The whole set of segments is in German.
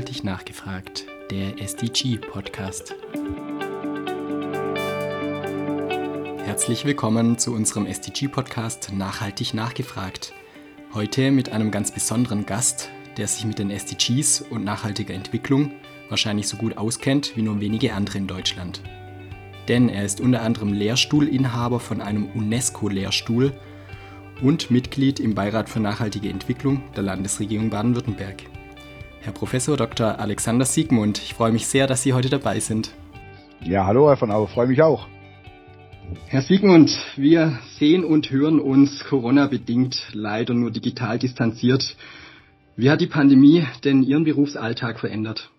Nachhaltig nachgefragt, der SDG-Podcast. Herzlich willkommen zu unserem SDG-Podcast Nachhaltig nachgefragt. Heute mit einem ganz besonderen Gast, der sich mit den SDGs und nachhaltiger Entwicklung wahrscheinlich so gut auskennt wie nur wenige andere in Deutschland. Denn er ist unter anderem Lehrstuhlinhaber von einem UNESCO-Lehrstuhl und Mitglied im Beirat für nachhaltige Entwicklung der Landesregierung Baden-Württemberg. Herr Professor Dr. Alexander Siegmund, ich freue mich sehr, dass Sie heute dabei sind. Ja, hallo Herr von Au, freue mich auch. Herr Siegmund, wir sehen und hören uns Corona-bedingt leider nur digital distanziert. Wie hat die Pandemie denn Ihren Berufsalltag verändert?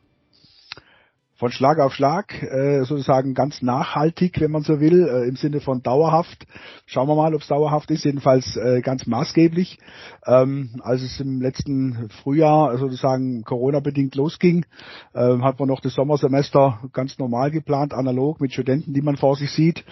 Von Schlag auf Schlag, äh, sozusagen ganz nachhaltig, wenn man so will, äh, im Sinne von dauerhaft. Schauen wir mal, ob es dauerhaft ist, jedenfalls äh, ganz maßgeblich. Ähm, als es im letzten Frühjahr sozusagen Corona-bedingt losging, äh, hat man noch das Sommersemester ganz normal geplant, analog mit Studenten, die man vor sich sieht,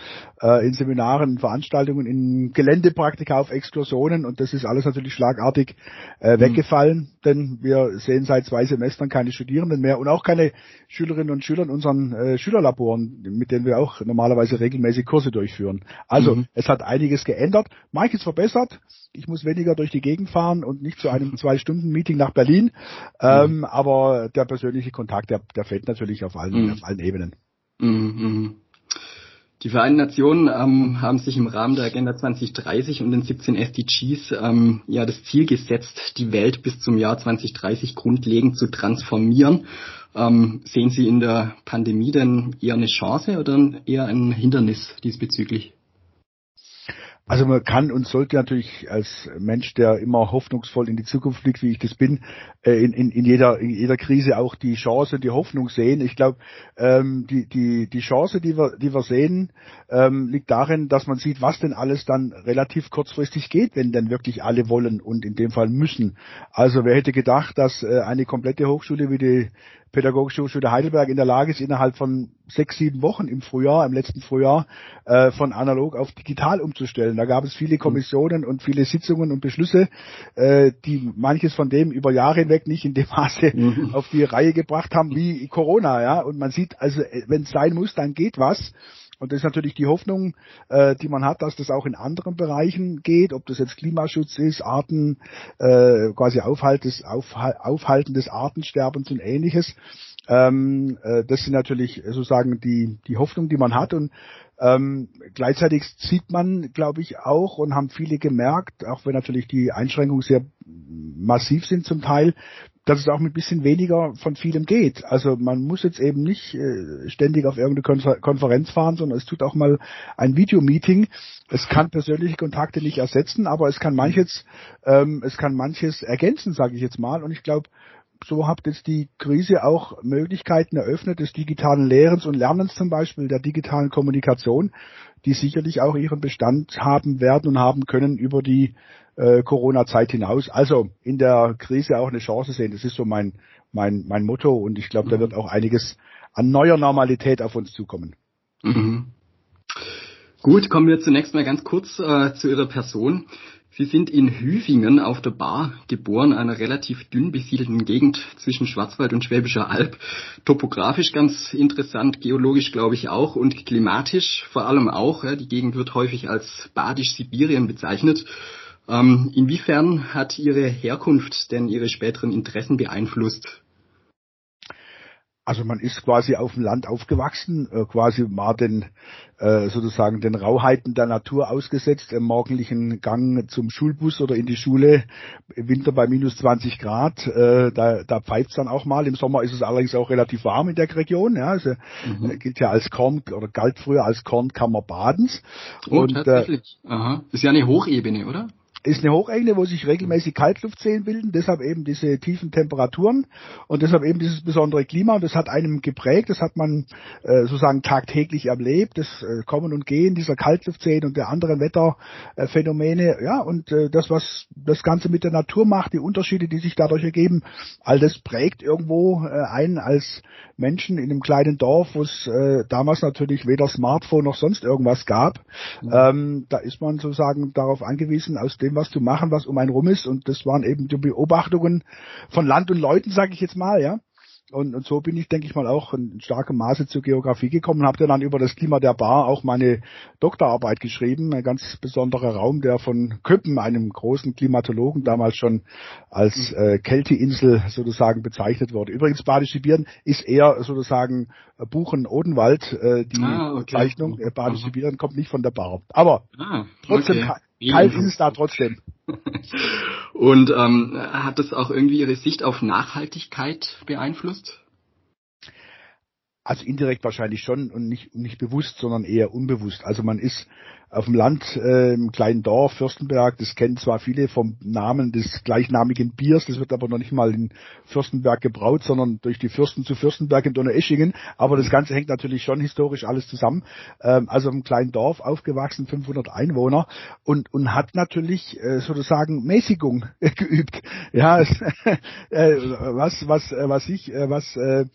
äh, in Seminaren, Veranstaltungen, in Geländepraktika auf Exkursionen und das ist alles natürlich schlagartig äh, mhm. weggefallen, denn wir sehen seit zwei Semestern keine Studierenden mehr und auch keine Schülerinnen und und Schülern unseren äh, Schülerlaboren, mit denen wir auch normalerweise regelmäßig Kurse durchführen. Also mhm. es hat einiges geändert, manches verbessert. Ich muss weniger durch die Gegend fahren und nicht zu einem zwei Stunden Meeting nach Berlin. Ähm, mhm. Aber der persönliche Kontakt, der, der fällt natürlich auf allen, mhm. auf allen Ebenen. Mhm. Die Vereinten Nationen ähm, haben sich im Rahmen der Agenda 2030 und den 17 SDGs ähm, ja das Ziel gesetzt, die Welt bis zum Jahr 2030 grundlegend zu transformieren. Ähm, sehen Sie in der Pandemie denn eher eine Chance oder eher ein Hindernis diesbezüglich? Also man kann und sollte natürlich als Mensch, der immer hoffnungsvoll in die Zukunft blickt, wie ich das bin, äh, in, in, in, jeder, in jeder Krise auch die Chance, die Hoffnung sehen. Ich glaube, ähm, die, die, die Chance, die wir, die wir sehen, ähm, liegt darin, dass man sieht, was denn alles dann relativ kurzfristig geht, wenn denn wirklich alle wollen und in dem Fall müssen. Also wer hätte gedacht, dass äh, eine komplette Hochschule wie die Pädagogische Hochschule Heidelberg in der Lage ist, innerhalb von sechs, sieben Wochen im Frühjahr, im letzten Frühjahr, äh, von analog auf digital umzustellen. Da gab es viele mhm. Kommissionen und viele Sitzungen und Beschlüsse, äh, die manches von dem über Jahre hinweg nicht in dem Maße mhm. auf die Reihe gebracht haben wie Corona, ja. Und man sieht, also äh, wenn es sein muss, dann geht was. Und das ist natürlich die Hoffnung, äh, die man hat, dass das auch in anderen Bereichen geht, ob das jetzt Klimaschutz ist, Arten, äh, quasi Aufhalt des, auf, Aufhalten des Artensterbens und ähnliches. Ähm, äh, das sind natürlich sozusagen die, die Hoffnung, die man hat. Und ähm, gleichzeitig sieht man, glaube ich, auch und haben viele gemerkt, auch wenn natürlich die Einschränkungen sehr massiv sind zum Teil, dass es auch mit bisschen weniger von vielem geht. Also man muss jetzt eben nicht äh, ständig auf irgendeine Konferenz fahren, sondern es tut auch mal ein Videomeeting. Es kann persönliche Kontakte nicht ersetzen, aber es kann manches, ähm, es kann manches ergänzen, sage ich jetzt mal. Und ich glaube, so hat jetzt die Krise auch Möglichkeiten eröffnet des digitalen Lehrens und Lernens zum Beispiel, der digitalen Kommunikation, die sicherlich auch ihren Bestand haben werden und haben können über die äh, Corona-Zeit hinaus. Also in der Krise auch eine Chance sehen. Das ist so mein, mein, mein Motto und ich glaube, da wird auch einiges an neuer Normalität auf uns zukommen. Mhm. Gut, kommen wir zunächst mal ganz kurz äh, zu Ihrer Person. Sie sind in Hüfingen auf der Bar geboren, einer relativ dünn besiedelten Gegend zwischen Schwarzwald und Schwäbischer Alb. Topografisch ganz interessant, geologisch glaube ich auch und klimatisch vor allem auch. Ja, die Gegend wird häufig als Badisch-Sibirien bezeichnet. Ähm, inwiefern hat Ihre Herkunft denn Ihre späteren Interessen beeinflusst? Also man ist quasi auf dem Land aufgewachsen, äh, quasi mal den äh, sozusagen den Rauheiten der Natur ausgesetzt, im morgendlichen Gang zum Schulbus oder in die Schule, im Winter bei minus 20 Grad, äh, da, da pfeift's dann auch mal. Im Sommer ist es allerdings auch relativ warm in der Region, ja, also mhm. gilt ja als Korn oder galt früher als Kornkammer Badens. Oh, und, tatsächlich. Äh, Aha. Ist ja eine Hochebene, oder? Ist eine Hochebene, wo sich regelmäßig Kaltluftseen bilden, deshalb eben diese tiefen Temperaturen und deshalb eben dieses besondere Klima. Und das hat einem geprägt, das hat man äh, sozusagen tagtäglich erlebt, das äh, Kommen und Gehen dieser Kaltluftseen und der anderen Wetterphänomene. Ja, und äh, das, was das Ganze mit der Natur macht, die Unterschiede, die sich dadurch ergeben, all das prägt irgendwo äh, einen als Menschen in einem kleinen Dorf, wo es äh, damals natürlich weder Smartphone noch sonst irgendwas gab. Mhm. Ähm, da ist man sozusagen darauf angewiesen, aus dem was zu machen, was um einen rum ist. Und das waren eben die Beobachtungen von Land und Leuten, sage ich jetzt mal, ja. Und, und so bin ich, denke ich mal, auch in starkem Maße zur Geografie gekommen, habe dann über das Klima der Bar auch meine Doktorarbeit geschrieben, ein ganz besonderer Raum, der von Köppen, einem großen Klimatologen, damals schon als äh, Kälteinsel sozusagen bezeichnet wurde. Übrigens, Badische Bieren ist eher sozusagen Buchen-Odenwald, äh, die ah, okay. Bezeichnung. Äh, Badische Bieren kommt nicht von der Bar. Aber ah, trotzdem, okay. Kalt ist es da trotzdem. Und ähm, hat das auch irgendwie Ihre Sicht auf Nachhaltigkeit beeinflusst? Also indirekt wahrscheinlich schon und nicht, nicht bewusst, sondern eher unbewusst. Also man ist auf dem Land äh, im kleinen Dorf Fürstenberg, das kennen zwar viele vom Namen des gleichnamigen Biers, das wird aber noch nicht mal in Fürstenberg gebraut, sondern durch die Fürsten zu Fürstenberg in Donaueschingen, aber das Ganze hängt natürlich schon historisch alles zusammen. Ähm, also im kleinen Dorf aufgewachsen, 500 Einwohner und, und hat natürlich äh, sozusagen Mäßigung geübt. Ja, äh, was, was, äh, was ich, äh, was äh,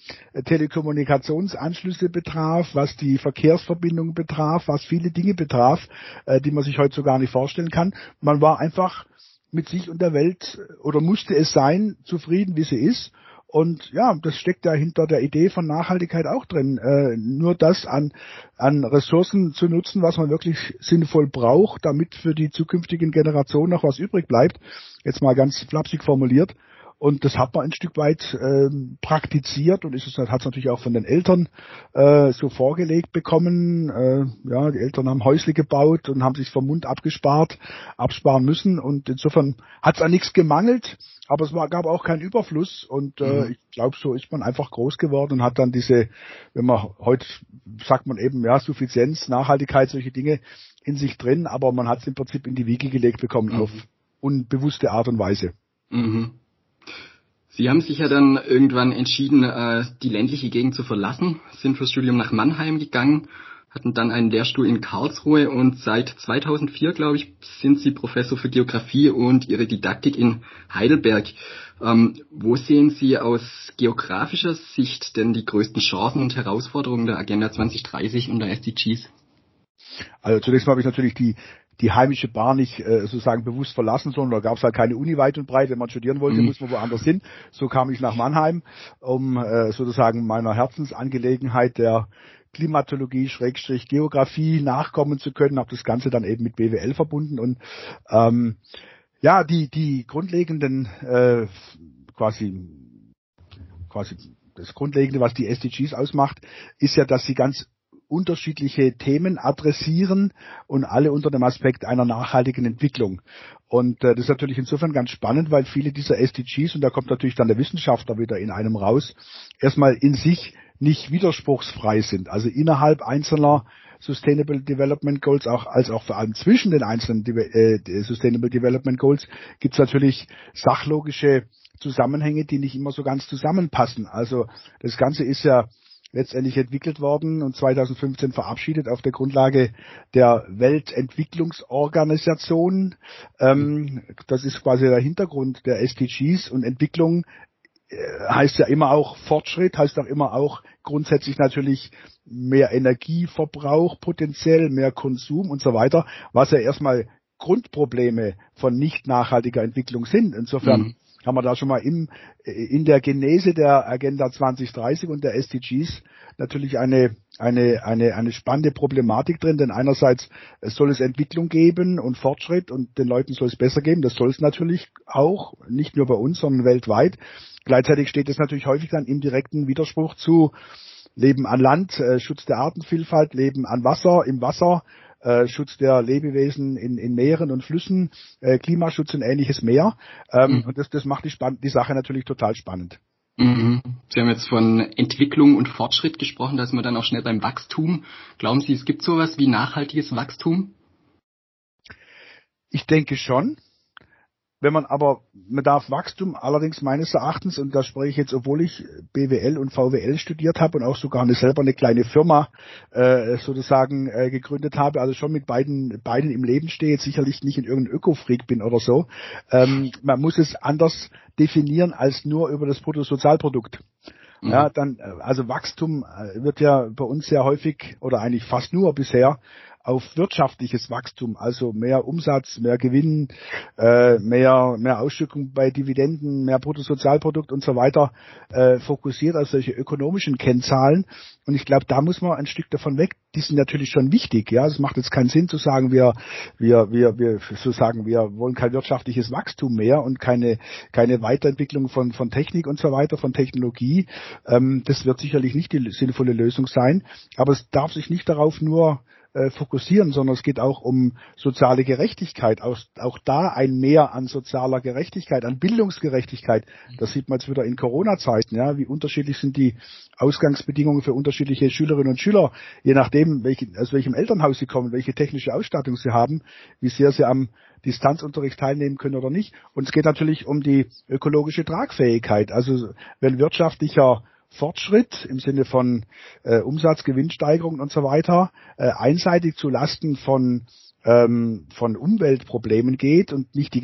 Telekommunikationsanschlüsse betraf, was die Verkehrsverbindung betraf, was viele Dinge betraf, äh, die man sich heute so gar nicht vorstellen kann. Man war einfach mit sich und der Welt äh, oder musste es sein, zufrieden, wie sie ist. Und ja, das steckt ja hinter der Idee von Nachhaltigkeit auch drin. Äh, nur das an, an Ressourcen zu nutzen, was man wirklich sinnvoll braucht, damit für die zukünftigen Generationen noch was übrig bleibt. Jetzt mal ganz flapsig formuliert. Und das hat man ein Stück weit ähm, praktiziert und ist es hat es natürlich auch von den Eltern äh, so vorgelegt bekommen. Äh, ja, die Eltern haben Häusle gebaut und haben sich vom Mund abgespart, absparen müssen. Und insofern hat es an nichts gemangelt, aber es war, gab auch keinen Überfluss. Und äh, mhm. ich glaube, so ist man einfach groß geworden und hat dann diese, wenn man heute sagt man eben, ja, Suffizienz, Nachhaltigkeit, solche Dinge in sich drin, aber man hat es im Prinzip in die Wiege gelegt bekommen mhm. auf unbewusste Art und Weise. Mhm. Sie haben sich ja dann irgendwann entschieden, äh, die ländliche Gegend zu verlassen, sind fürs Studium nach Mannheim gegangen, hatten dann einen Lehrstuhl in Karlsruhe und seit 2004, glaube ich, sind Sie Professor für Geografie und Ihre Didaktik in Heidelberg. Ähm, wo sehen Sie aus geografischer Sicht denn die größten Chancen und Herausforderungen der Agenda 2030 und der SDGs? Also zunächst mal habe ich natürlich die die heimische Bar nicht äh, sozusagen bewusst verlassen, sondern da gab es halt keine Uni weit und breit. Wenn man studieren wollte, mhm. muss man woanders hin. So kam ich nach Mannheim, um äh, sozusagen meiner Herzensangelegenheit der Klimatologie, Schrägstrich Geografie nachkommen zu können, habe das Ganze dann eben mit BWL verbunden und ähm, ja, die die grundlegenden äh, quasi quasi das Grundlegende, was die SDGs ausmacht, ist ja, dass sie ganz unterschiedliche Themen adressieren und alle unter dem Aspekt einer nachhaltigen Entwicklung. Und äh, das ist natürlich insofern ganz spannend, weil viele dieser SDGs, und da kommt natürlich dann der Wissenschaftler wieder in einem raus, erstmal in sich nicht widerspruchsfrei sind. Also innerhalb einzelner Sustainable Development Goals, auch als auch vor allem zwischen den einzelnen äh, Sustainable Development Goals, gibt es natürlich sachlogische Zusammenhänge, die nicht immer so ganz zusammenpassen. Also das Ganze ist ja letztendlich entwickelt worden und 2015 verabschiedet auf der Grundlage der Weltentwicklungsorganisation. Ähm, das ist quasi der Hintergrund der SDGs und Entwicklung äh, heißt ja immer auch Fortschritt, heißt auch immer auch grundsätzlich natürlich mehr Energieverbrauch potenziell, mehr Konsum und so weiter, was ja erstmal Grundprobleme von nicht nachhaltiger Entwicklung sind. Insofern mhm haben wir da schon mal im, in der Genese der Agenda 2030 und der SDGs natürlich eine, eine, eine, eine spannende Problematik drin, denn einerseits soll es Entwicklung geben und Fortschritt und den Leuten soll es besser geben, das soll es natürlich auch, nicht nur bei uns, sondern weltweit. Gleichzeitig steht es natürlich häufig dann im direkten Widerspruch zu Leben an Land, äh, Schutz der Artenvielfalt, Leben an Wasser, im Wasser, äh, Schutz der Lebewesen in, in Meeren und Flüssen, äh, Klimaschutz und ähnliches mehr. Ähm, mhm. Und das, das macht die, die Sache natürlich total spannend. Mhm. Sie haben jetzt von Entwicklung und Fortschritt gesprochen, da ist man dann auch schnell beim Wachstum. Glauben Sie, es gibt sowas wie nachhaltiges Wachstum? Ich denke schon. Wenn man aber, man darf Wachstum allerdings meines Erachtens, und da spreche ich jetzt, obwohl ich BWL und VWL studiert habe und auch sogar eine, selber eine kleine Firma äh, sozusagen äh, gegründet habe, also schon mit beiden, beiden im Leben stehe, jetzt sicherlich nicht in irgendeinem Öko-Freak bin oder so. Ähm, man muss es anders definieren als nur über das Bruttosozialprodukt. Mhm. Ja, dann, äh, also Wachstum äh, wird ja bei uns sehr häufig oder eigentlich fast nur bisher auf wirtschaftliches Wachstum, also mehr Umsatz, mehr Gewinn, äh, mehr, mehr Ausschüttung bei Dividenden, mehr Bruttosozialprodukt und so weiter äh, fokussiert auf solche ökonomischen Kennzahlen. Und ich glaube, da muss man ein Stück davon weg. Die sind natürlich schon wichtig. Ja, es macht jetzt keinen Sinn zu sagen, wir, wir, wir, wir, so sagen, wir wollen kein wirtschaftliches Wachstum mehr und keine, keine Weiterentwicklung von, von Technik und so weiter, von Technologie. Ähm, das wird sicherlich nicht die sinnvolle Lösung sein. Aber es darf sich nicht darauf nur äh, fokussieren, sondern es geht auch um soziale Gerechtigkeit. Auch, auch da ein Mehr an sozialer Gerechtigkeit, an Bildungsgerechtigkeit. Das sieht man jetzt wieder in Corona-Zeiten, ja, wie unterschiedlich sind die Ausgangsbedingungen für unterschiedliche Schülerinnen und Schüler, je nachdem, welche, aus welchem Elternhaus sie kommen, welche technische Ausstattung sie haben, wie sehr sie am Distanzunterricht teilnehmen können oder nicht. Und es geht natürlich um die ökologische Tragfähigkeit. Also wenn wirtschaftlicher Fortschritt im Sinne von äh, Umsatz, Gewinnsteigerung und so weiter äh, einseitig zu Lasten von ähm, von Umweltproblemen geht und nicht die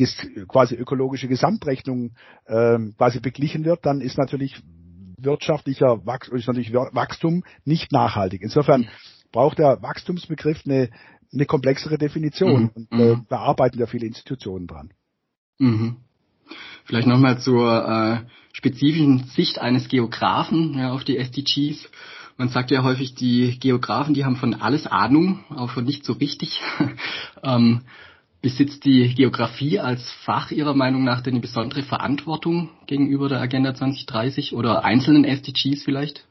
quasi ökologische Gesamtrechnung ähm, quasi beglichen wird, dann ist natürlich wirtschaftlicher Wachstum, ist natürlich Wachstum nicht nachhaltig. Insofern braucht der Wachstumsbegriff eine, eine komplexere Definition mhm. und äh, mhm. da arbeiten ja viele Institutionen dran. Mhm. Vielleicht nochmal zur äh, spezifischen Sicht eines Geografen ja, auf die SDGs. Man sagt ja häufig, die Geografen, die haben von alles Ahnung, aber von nicht so richtig. ähm, besitzt die Geografie als Fach Ihrer Meinung nach denn eine besondere Verantwortung gegenüber der Agenda 2030 oder einzelnen SDGs vielleicht?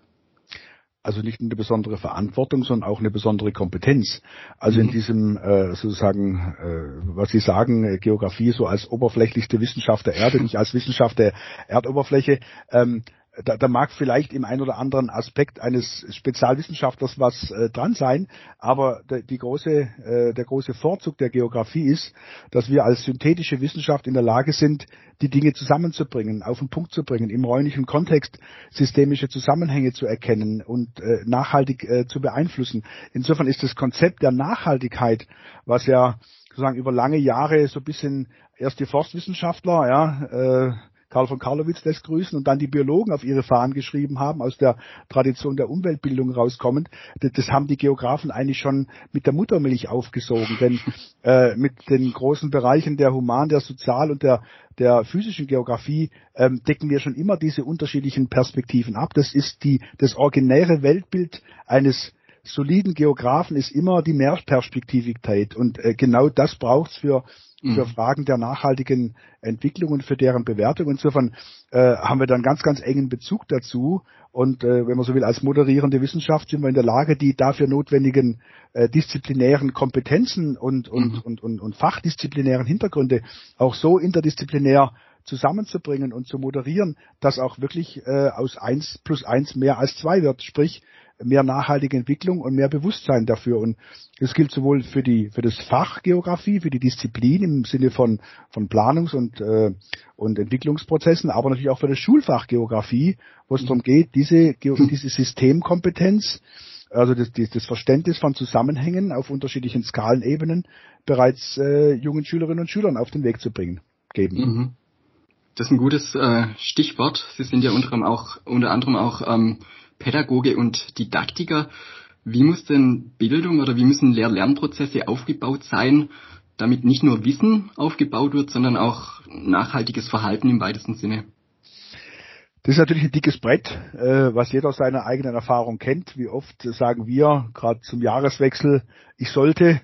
Also nicht eine besondere Verantwortung, sondern auch eine besondere Kompetenz. Also mhm. in diesem äh, sozusagen, äh, was Sie sagen, äh, Geografie so als oberflächlichste Wissenschaft der Erde, nicht als Wissenschaft der Erdoberfläche, ähm, da, da mag vielleicht im ein oder anderen Aspekt eines Spezialwissenschaftlers was äh, dran sein, aber der, die große, äh, der große Vorzug der Geografie ist, dass wir als synthetische Wissenschaft in der Lage sind, die Dinge zusammenzubringen, auf den Punkt zu bringen, im räumlichen Kontext systemische Zusammenhänge zu erkennen und äh, nachhaltig äh, zu beeinflussen. Insofern ist das Konzept der Nachhaltigkeit, was ja sozusagen über lange Jahre so bisschen erst die Forstwissenschaftler, ja, äh, Karl von Karlowitz lässt grüßen und dann die Biologen auf ihre Fahnen geschrieben haben, aus der Tradition der Umweltbildung rauskommend, das, haben die Geografen eigentlich schon mit der Muttermilch aufgesogen. Denn äh, mit den großen Bereichen der Human-, der Sozial- und der, der physischen Geografie ähm, decken wir schon immer diese unterschiedlichen Perspektiven ab. Das ist die, das originäre Weltbild eines soliden Geografen ist immer die Mehrperspektivität und äh, genau das braucht's für für mhm. Fragen der nachhaltigen Entwicklung und für deren Bewertung. Insofern äh, haben wir dann ganz, ganz engen Bezug dazu. Und äh, wenn man so will, als moderierende Wissenschaft sind wir in der Lage, die dafür notwendigen äh, disziplinären Kompetenzen und, und, mhm. und, und, und fachdisziplinären Hintergründe auch so interdisziplinär zusammenzubringen und zu moderieren, dass auch wirklich äh, aus eins plus eins mehr als zwei wird. Sprich, mehr nachhaltige Entwicklung und mehr Bewusstsein dafür. Und das gilt sowohl für die für das Fach Geografie, für die Disziplin im Sinne von von Planungs- und äh, und Entwicklungsprozessen, aber natürlich auch für das Schulfach Geografie, wo es darum geht, diese diese Systemkompetenz also das, das Verständnis von Zusammenhängen auf unterschiedlichen Skalenebenen bereits äh, jungen Schülerinnen und Schülern auf den Weg zu bringen, geben. Mhm. Das ist ein gutes äh, Stichwort. Sie sind ja unter anderem auch, unter anderem auch ähm, Pädagoge und Didaktiker. Wie muss denn Bildung oder wie müssen Lehr-Lernprozesse aufgebaut sein, damit nicht nur Wissen aufgebaut wird, sondern auch nachhaltiges Verhalten im weitesten Sinne? Das ist natürlich ein dickes Brett, äh, was jeder aus seiner eigenen Erfahrung kennt. Wie oft sagen wir, gerade zum Jahreswechsel, ich sollte,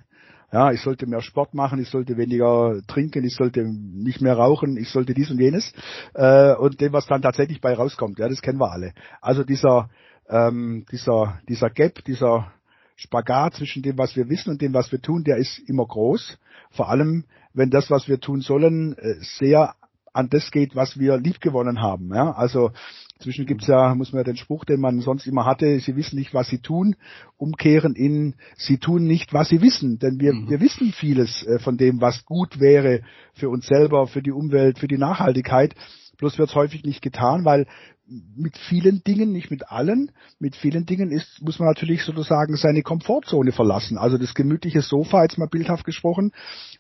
ja, ich sollte mehr Sport machen, ich sollte weniger trinken, ich sollte nicht mehr rauchen, ich sollte dies und jenes. Äh, und dem, was dann tatsächlich bei rauskommt, ja, das kennen wir alle. Also dieser ähm, dieser, dieser Gap, dieser Spagat zwischen dem, was wir wissen und dem, was wir tun, der ist immer groß. Vor allem, wenn das, was wir tun sollen, äh, sehr an das geht, was wir liebgewonnen haben. Ja? Also zwischen gibt's ja, muss man ja den Spruch, den man sonst immer hatte, sie wissen nicht, was sie tun, umkehren in, sie tun nicht, was sie wissen. Denn wir, mhm. wir wissen vieles äh, von dem, was gut wäre für uns selber, für die Umwelt, für die Nachhaltigkeit. Bloß wird es häufig nicht getan, weil mit vielen Dingen, nicht mit allen, mit vielen Dingen ist, muss man natürlich sozusagen seine Komfortzone verlassen. Also das gemütliche Sofa, jetzt mal bildhaft gesprochen,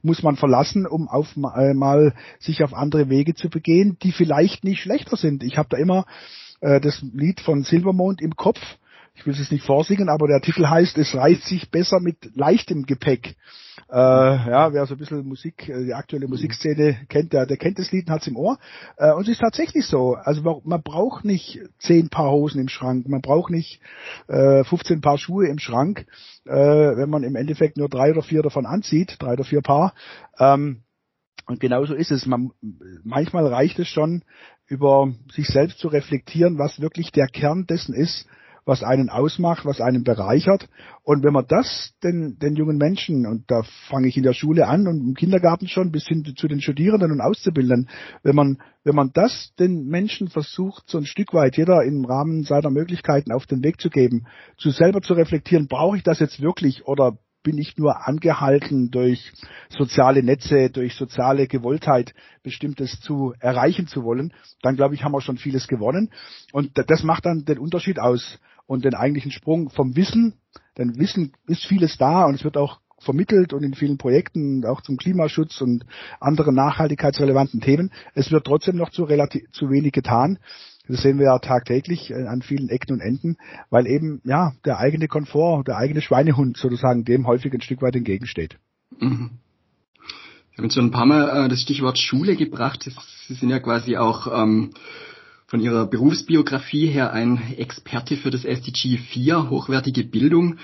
muss man verlassen, um auf äh, mal sich auf andere Wege zu begehen, die vielleicht nicht schlechter sind. Ich habe da immer äh, das Lied von Silvermond im Kopf, ich will es nicht vorsingen, aber der Titel heißt, es reißt sich besser mit leichtem Gepäck. Äh, ja, wer so ein bisschen Musik, äh, die aktuelle Musikszene kennt, der, der kennt das Lied und hat's im Ohr. Äh, und es ist tatsächlich so. Also man, man braucht nicht zehn Paar Hosen im Schrank, man braucht nicht äh, 15 Paar Schuhe im Schrank, äh, wenn man im Endeffekt nur drei oder vier davon anzieht, drei oder vier Paar. Ähm, und genauso ist es. Man, manchmal reicht es schon, über sich selbst zu reflektieren, was wirklich der Kern dessen ist, was einen ausmacht, was einen bereichert. Und wenn man das den, den jungen Menschen, und da fange ich in der Schule an und im Kindergarten schon bis hin zu den Studierenden und Auszubildenden, wenn man, wenn man das den Menschen versucht, so ein Stück weit jeder im Rahmen seiner Möglichkeiten auf den Weg zu geben, zu selber zu reflektieren, brauche ich das jetzt wirklich oder bin ich nur angehalten, durch soziale Netze, durch soziale Gewolltheit bestimmtes zu erreichen zu wollen, dann glaube ich, haben wir schon vieles gewonnen. Und das macht dann den Unterschied aus und den eigentlichen Sprung vom Wissen, denn Wissen ist vieles da und es wird auch vermittelt und in vielen Projekten auch zum Klimaschutz und anderen nachhaltigkeitsrelevanten Themen. Es wird trotzdem noch zu relativ zu wenig getan. Das sehen wir ja tagtäglich äh, an vielen Ecken und Enden, weil eben ja der eigene Komfort, der eigene Schweinehund sozusagen dem häufig ein Stück weit entgegensteht. Mhm. Wir haben schon ein paar Mal äh, das Stichwort Schule gebracht. Sie sind ja quasi auch ähm, von Ihrer Berufsbiografie her ein Experte für das SDG 4, hochwertige Bildung.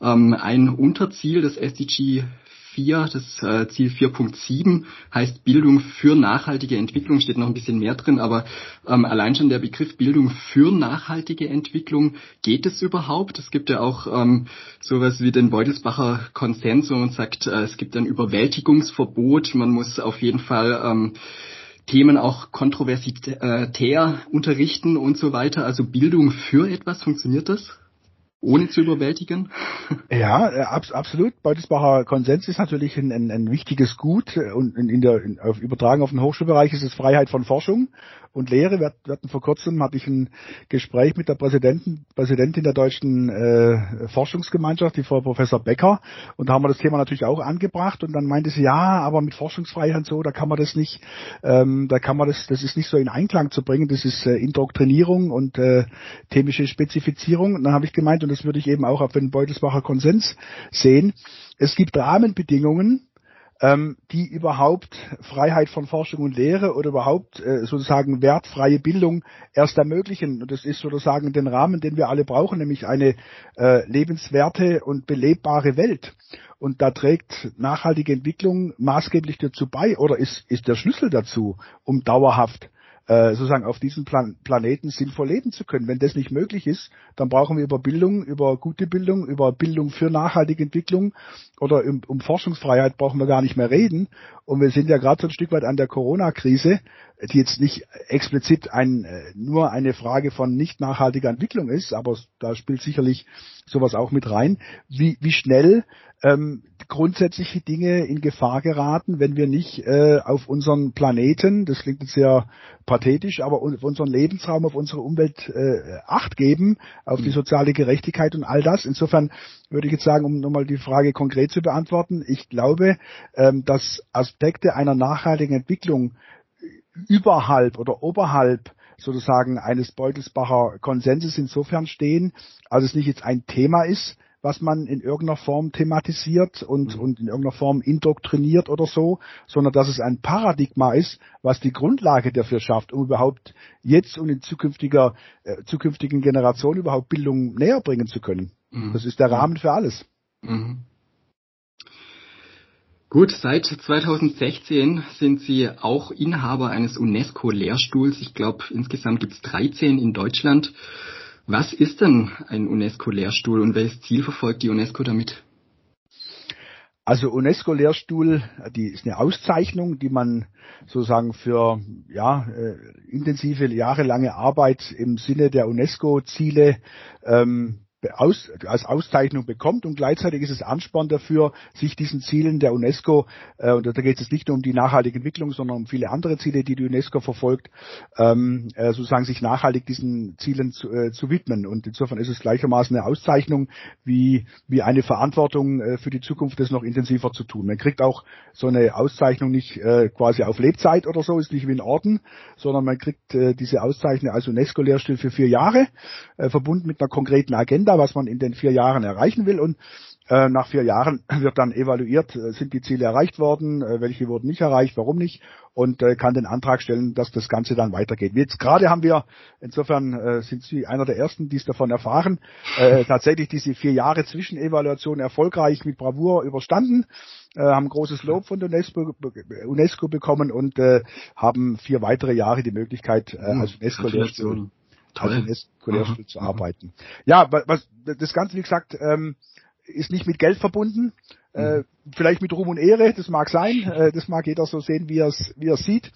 Ähm, ein Unterziel des SDG 4, das äh, Ziel 4.7 heißt Bildung für nachhaltige Entwicklung, steht noch ein bisschen mehr drin, aber ähm, allein schon der Begriff Bildung für nachhaltige Entwicklung, geht es überhaupt? Es gibt ja auch ähm, sowas wie den Beutelsbacher Konsens, wo man sagt, äh, es gibt ein Überwältigungsverbot, man muss auf jeden Fall ähm, Themen auch kontroversitär unterrichten und so weiter. Also Bildung für etwas, funktioniert das? ohne zu überwältigen? Ja, äh, ab, absolut. Beutelsbacher Konsens ist natürlich ein, ein, ein wichtiges Gut und in, der in, übertragen auf den Hochschulbereich ist es Freiheit von Forschung und Lehre. Wir, hatten vor kurzem hatte ich ein Gespräch mit der Präsidentin, Präsidentin der deutschen äh, Forschungsgemeinschaft, die Frau Professor Becker, und da haben wir das Thema natürlich auch angebracht und dann meinte sie, ja, aber mit Forschungsfreiheit und so, da kann man das nicht, ähm, da kann man das, das ist nicht so in Einklang zu bringen, das ist äh, Indoktrinierung und äh, themische Spezifizierung. Und dann habe ich gemeint, und das würde ich eben auch auf den Beutelsbacher Konsens sehen, es gibt Rahmenbedingungen, ähm, die überhaupt Freiheit von Forschung und Lehre oder überhaupt äh, sozusagen wertfreie Bildung erst ermöglichen. Und das ist sozusagen den Rahmen, den wir alle brauchen, nämlich eine äh, lebenswerte und belebbare Welt. Und da trägt nachhaltige Entwicklung maßgeblich dazu bei oder ist, ist der Schlüssel dazu, um dauerhaft äh, sozusagen auf diesem Plan Planeten sinnvoll leben zu können. Wenn das nicht möglich ist, dann brauchen wir über Bildung, über gute Bildung, über Bildung für nachhaltige Entwicklung oder um, um Forschungsfreiheit brauchen wir gar nicht mehr reden. Und wir sind ja gerade so ein Stück weit an der Corona-Krise, die jetzt nicht explizit ein, äh, nur eine Frage von nicht nachhaltiger Entwicklung ist, aber da spielt sicherlich sowas auch mit rein, wie, wie schnell ähm, grundsätzliche Dinge in Gefahr geraten, wenn wir nicht äh, auf unseren Planeten, das klingt jetzt sehr pathetisch, aber auf unseren Lebensraum, auf unsere Umwelt äh, Acht geben, auf die mhm. soziale Gerechtigkeit und all das. Insofern würde ich jetzt sagen, um nochmal die Frage konkret zu beantworten, ich glaube, ähm, dass Aspekte einer nachhaltigen Entwicklung überhalb oder oberhalb sozusagen eines Beutelsbacher Konsenses insofern stehen, als es nicht jetzt ein Thema ist, was man in irgendeiner Form thematisiert und, mhm. und in irgendeiner Form indoktriniert oder so, sondern dass es ein Paradigma ist, was die Grundlage dafür schafft, um überhaupt jetzt und in zukünftiger, äh, zukünftigen Generationen überhaupt Bildung näher bringen zu können. Mhm. Das ist der Rahmen für alles. Mhm. Gut, seit 2016 sind Sie auch Inhaber eines UNESCO-Lehrstuhls. Ich glaube, insgesamt gibt es 13 in Deutschland. Was ist denn ein UNESCO-Lehrstuhl und welches Ziel verfolgt die UNESCO damit? Also UNESCO-Lehrstuhl, die ist eine Auszeichnung, die man sozusagen für ja, äh, intensive jahrelange Arbeit im Sinne der UNESCO-Ziele ähm, aus, als Auszeichnung bekommt und gleichzeitig ist es Ansporn dafür, sich diesen Zielen der UNESCO, äh, und da geht es nicht nur um die nachhaltige Entwicklung, sondern um viele andere Ziele, die die UNESCO verfolgt, ähm, äh, sozusagen sich nachhaltig diesen Zielen zu, äh, zu widmen. Und insofern ist es gleichermaßen eine Auszeichnung wie, wie eine Verantwortung äh, für die Zukunft, das noch intensiver zu tun. Man kriegt auch so eine Auszeichnung nicht äh, quasi auf Lebzeit oder so, ist nicht wie ein Orden, sondern man kriegt äh, diese Auszeichnung als UNESCO-Lehrstuhl für vier Jahre, äh, verbunden mit einer konkreten Agenda Agenda, was man in den vier Jahren erreichen will. Und äh, nach vier Jahren wird dann evaluiert, äh, sind die Ziele erreicht worden, äh, welche wurden nicht erreicht, warum nicht? Und kann den Antrag stellen, dass das Ganze dann weitergeht. Jetzt gerade haben wir, insofern sind Sie einer der Ersten, die es davon erfahren, tatsächlich diese vier Jahre Zwischenevaluation erfolgreich mit Bravour überstanden, haben großes Lob von UNESCO, UNESCO bekommen und haben vier weitere Jahre die Möglichkeit, hm, als UNESCO-Lehrstuhl als UNESCO-Lehrstuhl zu arbeiten. Ja, was, das Ganze, wie gesagt, ähm, ist nicht mit Geld verbunden, äh, mhm. vielleicht mit Ruhm und Ehre, das mag sein, äh, das mag jeder so sehen, wie er es wie er's sieht.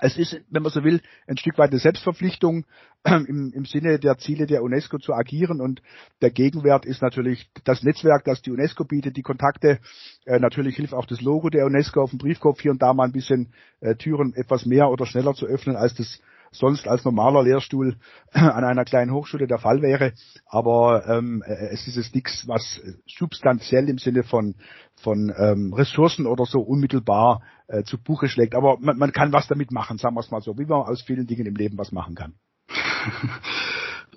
Es ist, wenn man so will, ein Stück weit eine Selbstverpflichtung äh, im, im Sinne der Ziele der UNESCO zu agieren und der Gegenwert ist natürlich das Netzwerk, das die UNESCO bietet, die Kontakte. Äh, natürlich hilft auch das Logo der UNESCO auf dem Briefkopf hier und da mal ein bisschen äh, Türen etwas mehr oder schneller zu öffnen, als das sonst als normaler Lehrstuhl an einer kleinen Hochschule der Fall wäre. Aber ähm, äh, es ist jetzt nichts, was substanziell im Sinne von, von ähm, Ressourcen oder so unmittelbar äh, zu Buche schlägt. Aber man, man kann was damit machen, sagen wir es mal so, wie man aus vielen Dingen im Leben was machen kann.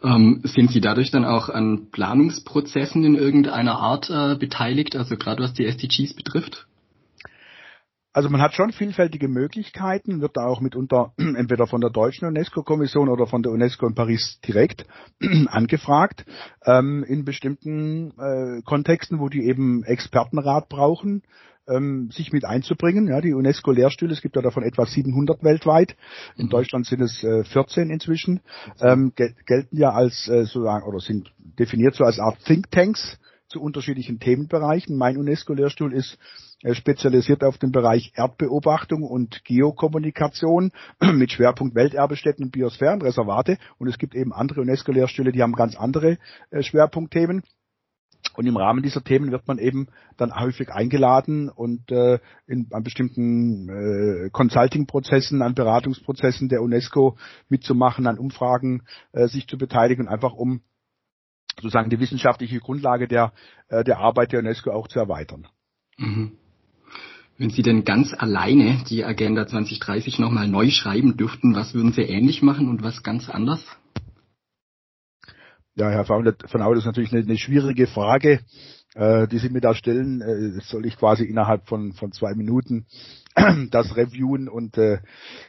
Ähm, sind Sie dadurch dann auch an Planungsprozessen in irgendeiner Art äh, beteiligt, also gerade was die SDGs betrifft? Also man hat schon vielfältige Möglichkeiten, wird da auch mitunter entweder von der deutschen UNESCO-Kommission oder von der UNESCO in Paris direkt angefragt, ähm, in bestimmten äh, Kontexten, wo die eben Expertenrat brauchen, ähm, sich mit einzubringen. Ja, die UNESCO-Lehrstühle, es gibt ja davon etwa 700 weltweit. In mhm. Deutschland sind es äh, 14 inzwischen. Ähm, gel gelten ja als äh, sozusagen oder sind definiert so als Art Thinktanks zu unterschiedlichen Themenbereichen. Mein UNESCO-Lehrstuhl ist spezialisiert auf den Bereich Erdbeobachtung und Geokommunikation mit Schwerpunkt Welterbestätten und Biosphärenreservate. Und es gibt eben andere UNESCO-Lehrstühle, die haben ganz andere äh, Schwerpunktthemen. Und im Rahmen dieser Themen wird man eben dann häufig eingeladen und äh, in, an bestimmten äh, Consulting-Prozessen, an Beratungsprozessen der UNESCO mitzumachen, an Umfragen äh, sich zu beteiligen, einfach um sozusagen die wissenschaftliche Grundlage der, äh, der Arbeit der UNESCO auch zu erweitern. Mhm. Wenn Sie denn ganz alleine die Agenda 2030 nochmal neu schreiben dürften, was würden Sie ähnlich machen und was ganz anders? Ja, Herr von Au, das ist natürlich eine, schwierige Frage, äh, die Sie mir da stellen. Äh, soll ich quasi innerhalb von, von zwei Minuten das reviewen und äh,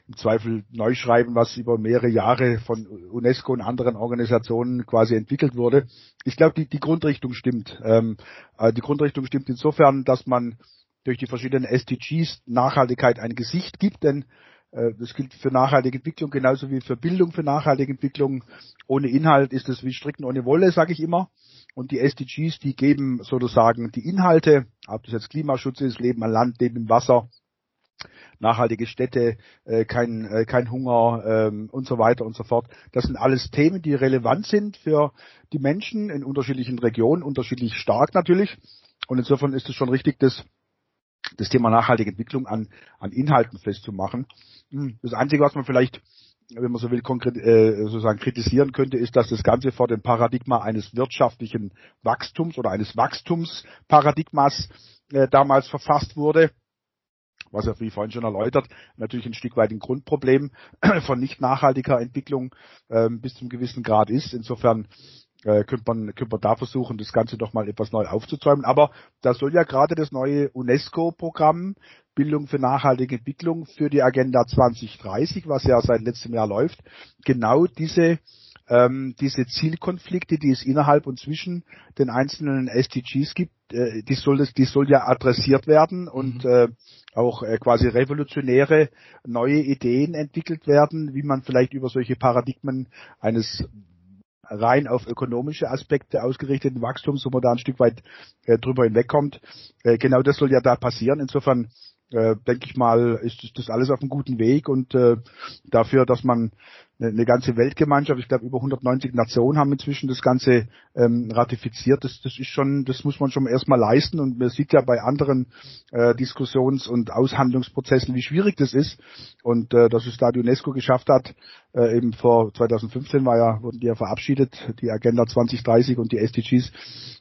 im Zweifel neu schreiben, was über mehrere Jahre von UNESCO und anderen Organisationen quasi entwickelt wurde. Ich glaube, die, die Grundrichtung stimmt. Ähm, äh, die Grundrichtung stimmt insofern, dass man durch die verschiedenen SDGs Nachhaltigkeit ein Gesicht gibt, denn äh, das gilt für nachhaltige Entwicklung genauso wie für Bildung für nachhaltige Entwicklung. Ohne Inhalt ist es wie Stricken ohne Wolle, sage ich immer. Und die SDGs, die geben sozusagen die Inhalte, ob das jetzt Klimaschutz ist, Leben an Land, Leben im Wasser, nachhaltige Städte, äh, kein, äh, kein Hunger ähm, und so weiter und so fort. Das sind alles Themen, die relevant sind für die Menschen in unterschiedlichen Regionen, unterschiedlich stark natürlich. Und insofern ist es schon richtig, dass das Thema nachhaltige Entwicklung an, an Inhalten festzumachen. Hm, das Einzige, was man vielleicht, wenn man so will, konkret, äh, sozusagen kritisieren könnte, ist, dass das Ganze vor dem Paradigma eines wirtschaftlichen Wachstums oder eines Wachstumsparadigmas äh, damals verfasst wurde was ja wie vorhin schon erläutert, natürlich ein Stück weit ein Grundproblem von nicht nachhaltiger Entwicklung ähm, bis zum gewissen Grad ist. Insofern äh, könnte man, könnte man da versuchen, das Ganze doch mal etwas neu aufzuzäumen. Aber da soll ja gerade das neue UNESCO-Programm Bildung für nachhaltige Entwicklung für die Agenda 2030, was ja seit letztem Jahr läuft, genau diese ähm, diese Zielkonflikte, die es innerhalb und zwischen den einzelnen SDGs gibt, äh, die soll das, die soll ja adressiert werden und mhm. äh, auch äh, quasi revolutionäre neue Ideen entwickelt werden, wie man vielleicht über solche Paradigmen eines rein auf ökonomische Aspekte ausgerichteten Wachstums, wo man da ein Stück weit äh, drüber hinwegkommt. Äh, genau das soll ja da passieren. Insofern äh, denke ich mal, ist, das alles auf einem guten Weg und äh, dafür, dass man eine ganze Weltgemeinschaft, ich glaube über 190 Nationen haben inzwischen das Ganze ähm, ratifiziert. Das, das ist schon, das muss man schon erstmal leisten und man sieht ja bei anderen äh, Diskussions- und Aushandlungsprozessen, wie schwierig das ist und äh, dass es da die UNESCO geschafft hat, äh, eben vor 2015 war ja, wurden die ja verabschiedet, die Agenda 2030 und die SDGs,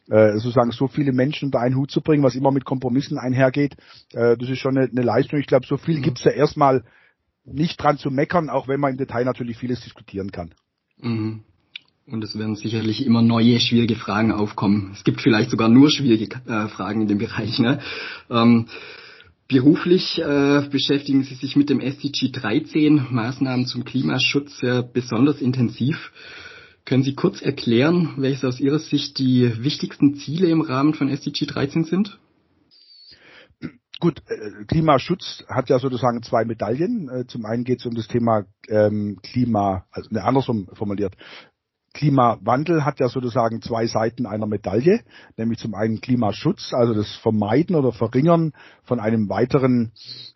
äh, sozusagen so viele Menschen unter einen Hut zu bringen, was immer mit Kompromissen einhergeht, äh, das ist schon eine, eine Leistung. Ich glaube, so viel mhm. gibt's ja erstmal nicht dran zu meckern, auch wenn man im Detail natürlich vieles diskutieren kann. Mhm. Und es werden sicherlich immer neue schwierige Fragen aufkommen. Es gibt vielleicht sogar nur schwierige äh, Fragen in dem Bereich. Ne? Ähm, beruflich äh, beschäftigen Sie sich mit dem SDG 13, Maßnahmen zum Klimaschutz, sehr besonders intensiv. Können Sie kurz erklären, welche aus Ihrer Sicht die wichtigsten Ziele im Rahmen von SDG 13 sind? Gut, äh, Klimaschutz hat ja sozusagen zwei Medaillen. Äh, zum einen geht es um das Thema ähm, Klima, also ne, andersrum formuliert. Klimawandel hat ja sozusagen zwei Seiten einer Medaille, nämlich zum einen Klimaschutz, also das Vermeiden oder Verringern von einem weiteren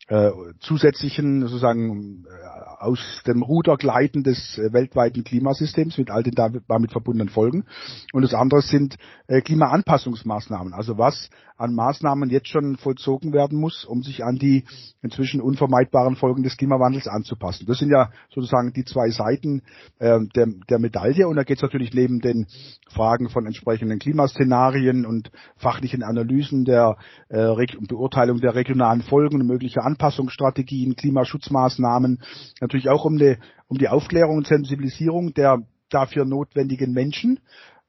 äh, zusätzlichen sozusagen äh, aus dem Ruder gleiten des äh, weltweiten Klimasystems mit all den damit verbundenen Folgen. Und das andere sind äh, Klimaanpassungsmaßnahmen, also was an Maßnahmen jetzt schon vollzogen werden muss, um sich an die inzwischen unvermeidbaren Folgen des Klimawandels anzupassen. Das sind ja sozusagen die zwei Seiten äh, der, der Medaille. Und da geht es natürlich neben den Fragen von entsprechenden Klimaszenarien und fachlichen Analysen der äh, Beurteilung der regionalen Folgen und möglicher Anpassungsstrategien, Klimaschutzmaßnahmen, natürlich auch um die, um die Aufklärung und Sensibilisierung der dafür notwendigen Menschen.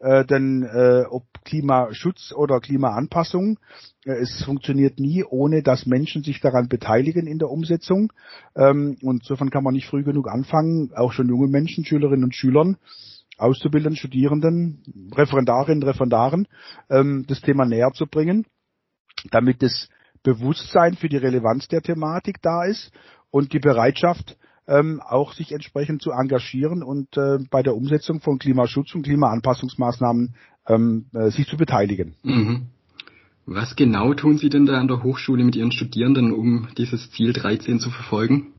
Äh, denn äh, ob Klimaschutz oder Klimaanpassung, äh, es funktioniert nie, ohne dass Menschen sich daran beteiligen in der Umsetzung. Ähm, und insofern kann man nicht früh genug anfangen, auch schon junge Menschen, Schülerinnen und Schülern, Auszubildenden, Studierenden, Referendarinnen, Referendaren, ähm, das Thema näher zu bringen, damit das Bewusstsein für die Relevanz der Thematik da ist und die Bereitschaft, ähm, auch sich entsprechend zu engagieren und äh, bei der Umsetzung von Klimaschutz und Klimaanpassungsmaßnahmen ähm, äh, sich zu beteiligen. Mhm. Was genau tun Sie denn da an der Hochschule mit Ihren Studierenden, um dieses Ziel 13 zu verfolgen?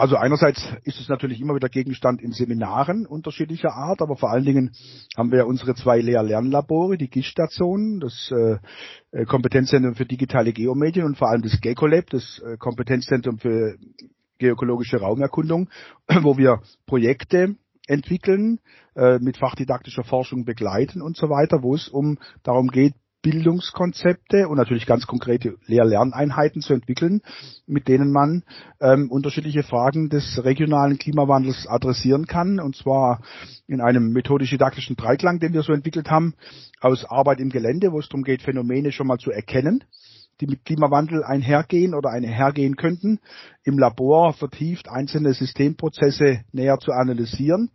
Also einerseits ist es natürlich immer wieder Gegenstand in Seminaren unterschiedlicher Art, aber vor allen Dingen haben wir unsere zwei Lehr-Lernlabore, die GIS-Stationen, das äh, Kompetenzzentrum für digitale Geomedien und vor allem das GECOLab, das äh, Kompetenzzentrum für geökologische Raumerkundung, wo wir Projekte entwickeln, äh, mit fachdidaktischer Forschung begleiten und so weiter, wo es um darum geht, Bildungskonzepte und natürlich ganz konkrete Lehr-Lerneinheiten zu entwickeln, mit denen man ähm, unterschiedliche Fragen des regionalen Klimawandels adressieren kann, und zwar in einem methodisch-didaktischen Dreiklang, den wir so entwickelt haben, aus Arbeit im Gelände, wo es darum geht, Phänomene schon mal zu erkennen, die mit Klimawandel einhergehen oder einhergehen könnten, im Labor vertieft einzelne Systemprozesse näher zu analysieren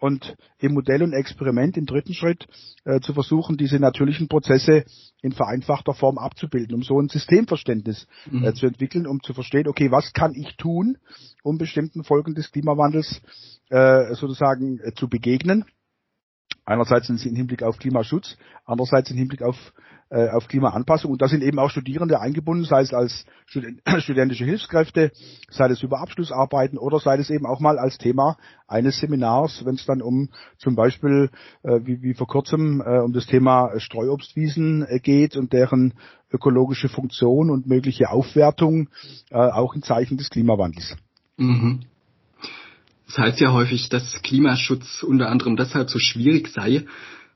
und im Modell und Experiment im dritten Schritt äh, zu versuchen, diese natürlichen Prozesse in vereinfachter Form abzubilden, um so ein Systemverständnis äh, mhm. zu entwickeln, um zu verstehen, okay, was kann ich tun, um bestimmten Folgen des Klimawandels äh, sozusagen äh, zu begegnen. Einerseits im Hinblick auf Klimaschutz, andererseits im Hinblick auf äh, auf Klimaanpassung. Und da sind eben auch Studierende eingebunden, sei es als studentische Hilfskräfte, sei es über Abschlussarbeiten oder sei es eben auch mal als Thema eines Seminars, wenn es dann um zum Beispiel, äh, wie, wie vor kurzem, äh, um das Thema Streuobstwiesen äh, geht und deren ökologische Funktion und mögliche Aufwertung, äh, auch in Zeichen des Klimawandels. Mhm. Das heißt ja häufig, dass Klimaschutz unter anderem deshalb so schwierig sei,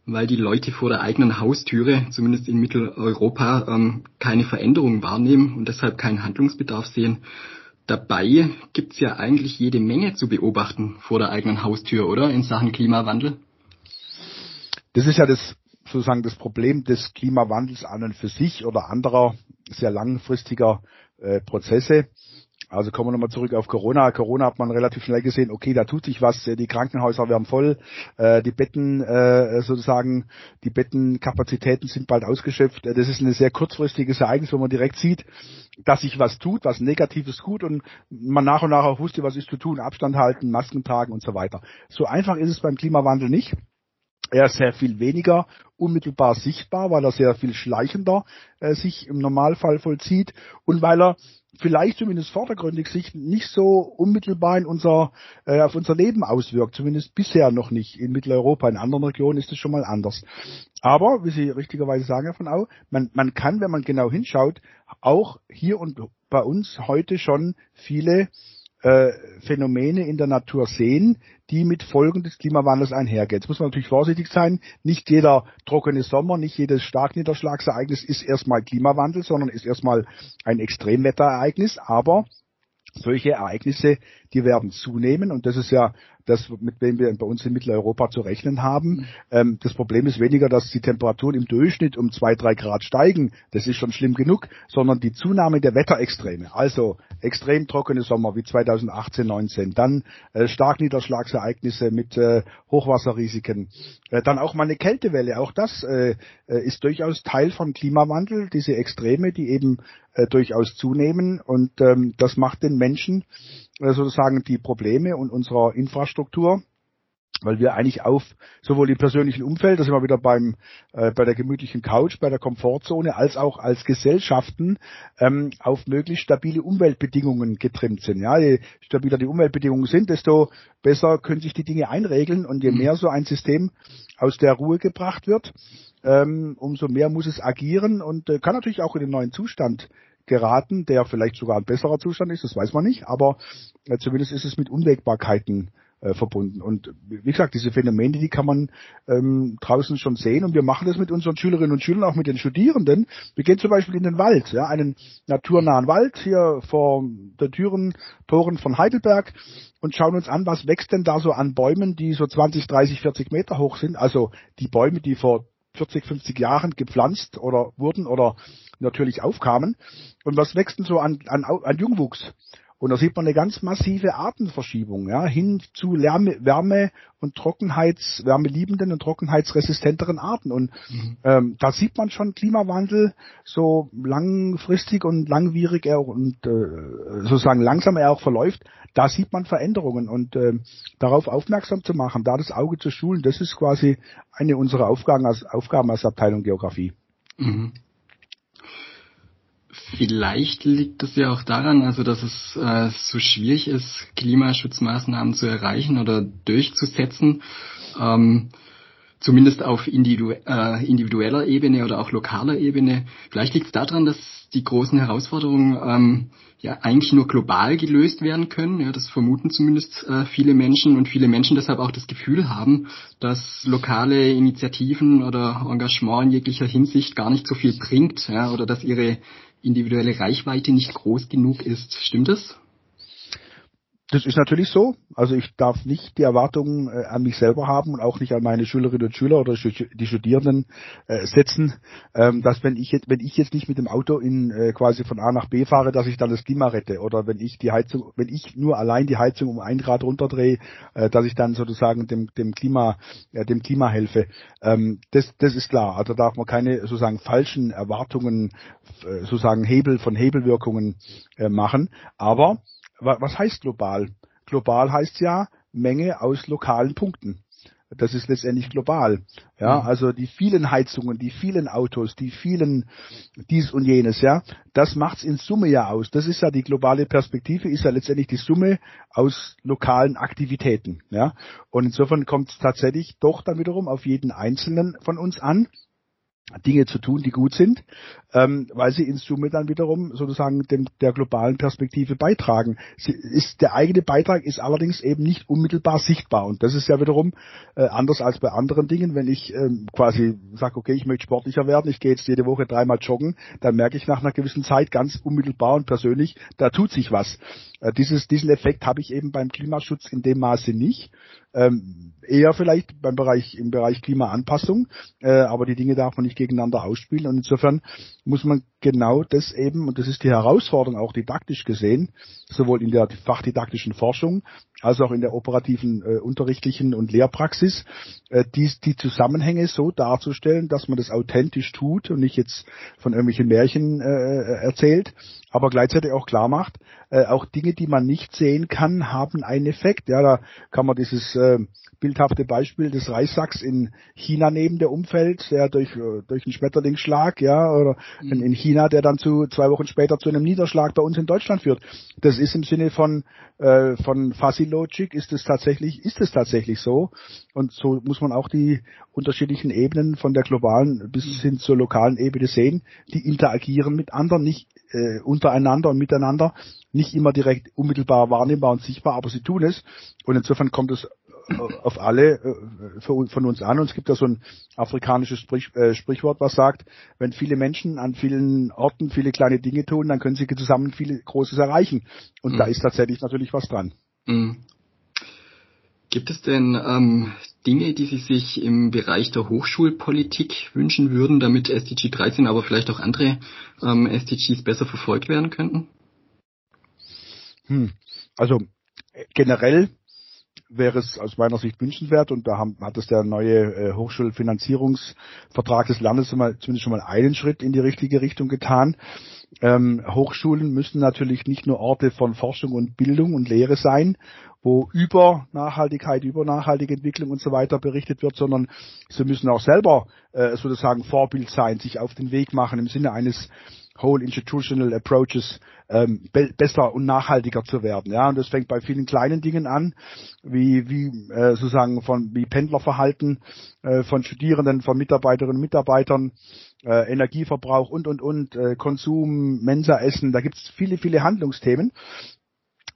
weil die Leute vor der eigenen Haustüre, zumindest in Mitteleuropa, ähm, keine Veränderungen wahrnehmen und deshalb keinen Handlungsbedarf sehen. Dabei gibt's ja eigentlich jede Menge zu beobachten vor der eigenen Haustür, oder? In Sachen Klimawandel? Das ist ja das sozusagen das Problem des Klimawandels an und für sich oder anderer sehr langfristiger äh, Prozesse. Also kommen wir nochmal zurück auf Corona. Corona hat man relativ schnell gesehen, okay, da tut sich was, die Krankenhäuser werden voll, äh, die Betten äh, sozusagen, die Bettenkapazitäten sind bald ausgeschöpft. Das ist ein sehr kurzfristiges Ereignis, wo man direkt sieht, dass sich was tut, was Negatives tut und man nach und nach auch wusste, was ist zu tun, Abstand halten, Masken tragen und so weiter. So einfach ist es beim Klimawandel nicht. Er ist sehr viel weniger unmittelbar sichtbar, weil er sehr viel schleichender äh, sich im Normalfall vollzieht und weil er vielleicht zumindest vordergründig sich nicht so unmittelbar in unser, äh, auf unser Leben auswirkt, zumindest bisher noch nicht in Mitteleuropa. In anderen Regionen ist es schon mal anders. Aber, wie Sie richtigerweise sagen, Herr von Au, man, man kann, wenn man genau hinschaut, auch hier und bei uns heute schon viele äh, Phänomene in der Natur sehen, die mit Folgen des Klimawandels einhergehen. Jetzt muss man natürlich vorsichtig sein. Nicht jeder trockene Sommer, nicht jedes Starkniederschlagsereignis ist erstmal Klimawandel, sondern ist erstmal ein Extremwetterereignis. Aber solche Ereignisse, die werden zunehmen und das ist ja das mit dem wir bei uns in Mitteleuropa zu rechnen haben. Mhm. Ähm, das Problem ist weniger, dass die Temperaturen im Durchschnitt um zwei, drei Grad steigen. Das ist schon schlimm genug, sondern die Zunahme der Wetterextreme. Also extrem trockene Sommer wie 2018, 19, dann äh, Starkniederschlagsereignisse mit äh, Hochwasserrisiken, äh, dann auch mal eine Kältewelle. Auch das äh, äh ist durchaus Teil vom Klimawandel, diese Extreme, die eben äh, durchaus zunehmen und ähm, das macht den Menschen sozusagen die Probleme und unserer Infrastruktur weil wir eigentlich auf sowohl im persönlichen Umfeld, da sind wir wieder beim äh, bei der gemütlichen Couch, bei der Komfortzone, als auch als Gesellschaften ähm, auf möglichst stabile Umweltbedingungen getrimmt sind. Ja, je stabiler die Umweltbedingungen sind, desto besser können sich die Dinge einregeln und je mhm. mehr so ein System aus der Ruhe gebracht wird, ähm, umso mehr muss es agieren und äh, kann natürlich auch in den neuen Zustand geraten, der vielleicht sogar ein besserer Zustand ist, das weiß man nicht, aber äh, zumindest ist es mit Unwägbarkeiten äh, verbunden. Und wie gesagt, diese Phänomene, die kann man ähm, draußen schon sehen und wir machen das mit unseren Schülerinnen und Schülern, auch mit den Studierenden. Wir gehen zum Beispiel in den Wald, ja, einen naturnahen Wald hier vor den Türen, Toren von Heidelberg und schauen uns an, was wächst denn da so an Bäumen, die so 20, 30, 40 Meter hoch sind. Also die Bäume, die vor 40, 50 Jahren gepflanzt oder wurden oder natürlich aufkamen. Und was wächst denn so an, an, an Jungwuchs? Und da sieht man eine ganz massive Artenverschiebung, ja, hin zu Lärme, Wärme und Trockenheits, wärmeliebenden und trockenheitsresistenteren Arten. Und mhm. ähm, da sieht man schon Klimawandel so langfristig und langwierig er und äh, sozusagen langsam er auch verläuft. Da sieht man Veränderungen und äh, darauf aufmerksam zu machen, da das Auge zu schulen, das ist quasi eine unserer Aufgaben als, Aufgaben als Abteilung Geografie. Mhm. Vielleicht liegt es ja auch daran, also dass es äh, so schwierig ist, Klimaschutzmaßnahmen zu erreichen oder durchzusetzen, ähm, zumindest auf individu äh, individueller Ebene oder auch lokaler Ebene. Vielleicht liegt es daran, dass die großen Herausforderungen ähm, ja eigentlich nur global gelöst werden können. Ja, das vermuten zumindest äh, viele Menschen und viele Menschen deshalb auch das Gefühl haben, dass lokale Initiativen oder Engagement in jeglicher Hinsicht gar nicht so viel bringt ja, oder dass ihre individuelle Reichweite nicht groß genug ist. Stimmt das? Das ist natürlich so. Also ich darf nicht die Erwartungen äh, an mich selber haben und auch nicht an meine Schülerinnen und Schüler oder die Studierenden äh, setzen, ähm, dass wenn ich jetzt, wenn ich jetzt nicht mit dem Auto in äh, quasi von A nach B fahre, dass ich dann das Klima rette oder wenn ich die Heizung, wenn ich nur allein die Heizung um ein Grad runterdrehe, äh, dass ich dann sozusagen dem dem Klima äh, dem Klima helfe. Ähm, das das ist klar. Also darf man keine sozusagen falschen Erwartungen sozusagen Hebel von Hebelwirkungen machen. Aber was heißt global? Global heißt ja Menge aus lokalen Punkten. Das ist letztendlich global. Ja, mhm. also die vielen Heizungen, die vielen Autos, die vielen dies und jenes, ja, das macht's in Summe ja aus. Das ist ja die globale Perspektive, ist ja letztendlich die Summe aus lokalen Aktivitäten, ja. Und insofern kommt es tatsächlich doch dann wiederum auf jeden Einzelnen von uns an, Dinge zu tun, die gut sind, ähm, weil sie in Summe dann wiederum sozusagen dem, der globalen Perspektive beitragen. Sie ist, der eigene Beitrag ist allerdings eben nicht unmittelbar sichtbar und das ist ja wiederum äh, anders als bei anderen Dingen. Wenn ich ähm, quasi sage, okay, ich möchte sportlicher werden, ich gehe jetzt jede Woche dreimal joggen, dann merke ich nach einer gewissen Zeit ganz unmittelbar und persönlich, da tut sich was. Äh, dieses, diesen Effekt habe ich eben beim Klimaschutz in dem Maße nicht. Ähm, eher vielleicht beim Bereich, im Bereich Klimaanpassung, äh, aber die Dinge darf man nicht gegeneinander ausspielen. Und insofern muss man genau das eben, und das ist die Herausforderung auch didaktisch gesehen, sowohl in der fachdidaktischen Forschung als auch in der operativen äh, unterrichtlichen und Lehrpraxis, äh, die, die Zusammenhänge so darzustellen, dass man das authentisch tut und nicht jetzt von irgendwelchen Märchen äh, erzählt, aber gleichzeitig auch klar macht, äh, auch Dinge, die man nicht sehen kann, haben einen Effekt. Ja, da kann man dieses äh, bildhafte Beispiel des Reissacks in China nehmen, der umfällt, der durch, äh, durch einen Schmetterlingsschlag, ja, oder mhm. in China, der dann zu zwei Wochen später zu einem Niederschlag bei uns in Deutschland führt. Das ist im Sinne von äh, von Fuzzy Logic ist es tatsächlich ist es tatsächlich so und so muss man auch die unterschiedlichen Ebenen von der globalen bis mhm. hin zur lokalen Ebene sehen, die interagieren mit anderen, nicht äh, untereinander und miteinander, nicht immer direkt unmittelbar wahrnehmbar und sichtbar, aber sie tun es. Und insofern kommt es äh, auf alle äh, von uns an. Und es gibt ja so ein afrikanisches Sprich, äh, Sprichwort, was sagt, wenn viele Menschen an vielen Orten viele kleine Dinge tun, dann können sie zusammen viel Großes erreichen. Und mhm. da ist tatsächlich natürlich was dran. Mhm. Gibt es denn ähm, Dinge, die Sie sich im Bereich der Hochschulpolitik wünschen würden, damit SDG 13, aber vielleicht auch andere ähm, SDGs besser verfolgt werden könnten? Hm. Also generell wäre es aus meiner Sicht wünschenswert und da haben, hat es der neue äh, Hochschulfinanzierungsvertrag des Landes zumindest schon mal einen Schritt in die richtige Richtung getan. Ähm, Hochschulen müssen natürlich nicht nur Orte von Forschung und Bildung und Lehre sein, wo über Nachhaltigkeit, über nachhaltige Entwicklung und so weiter berichtet wird, sondern sie müssen auch selber äh, sozusagen Vorbild sein, sich auf den Weg machen im Sinne eines Whole Institutional Approaches ähm, be besser und nachhaltiger zu werden. Ja, und das fängt bei vielen kleinen Dingen an, wie wie äh, sozusagen von wie Pendlerverhalten äh, von Studierenden, von Mitarbeiterinnen und Mitarbeitern, äh, Energieverbrauch und und und äh, Konsum, Mensaessen. Da gibt es viele viele Handlungsthemen.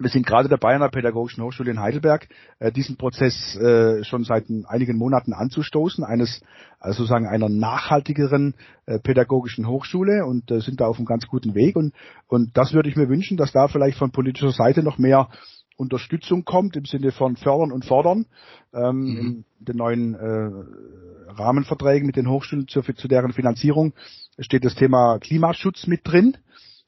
Wir sind gerade dabei an der Pädagogischen Hochschule in Heidelberg, äh, diesen Prozess äh, schon seit einigen Monaten anzustoßen, eines also sozusagen einer nachhaltigeren äh, pädagogischen Hochschule und äh, sind da auf einem ganz guten Weg. Und, und das würde ich mir wünschen, dass da vielleicht von politischer Seite noch mehr Unterstützung kommt im Sinne von fördern und fordern. Ähm, mhm. In den neuen äh, Rahmenverträgen mit den Hochschulen zu, zu deren Finanzierung steht das Thema Klimaschutz mit drin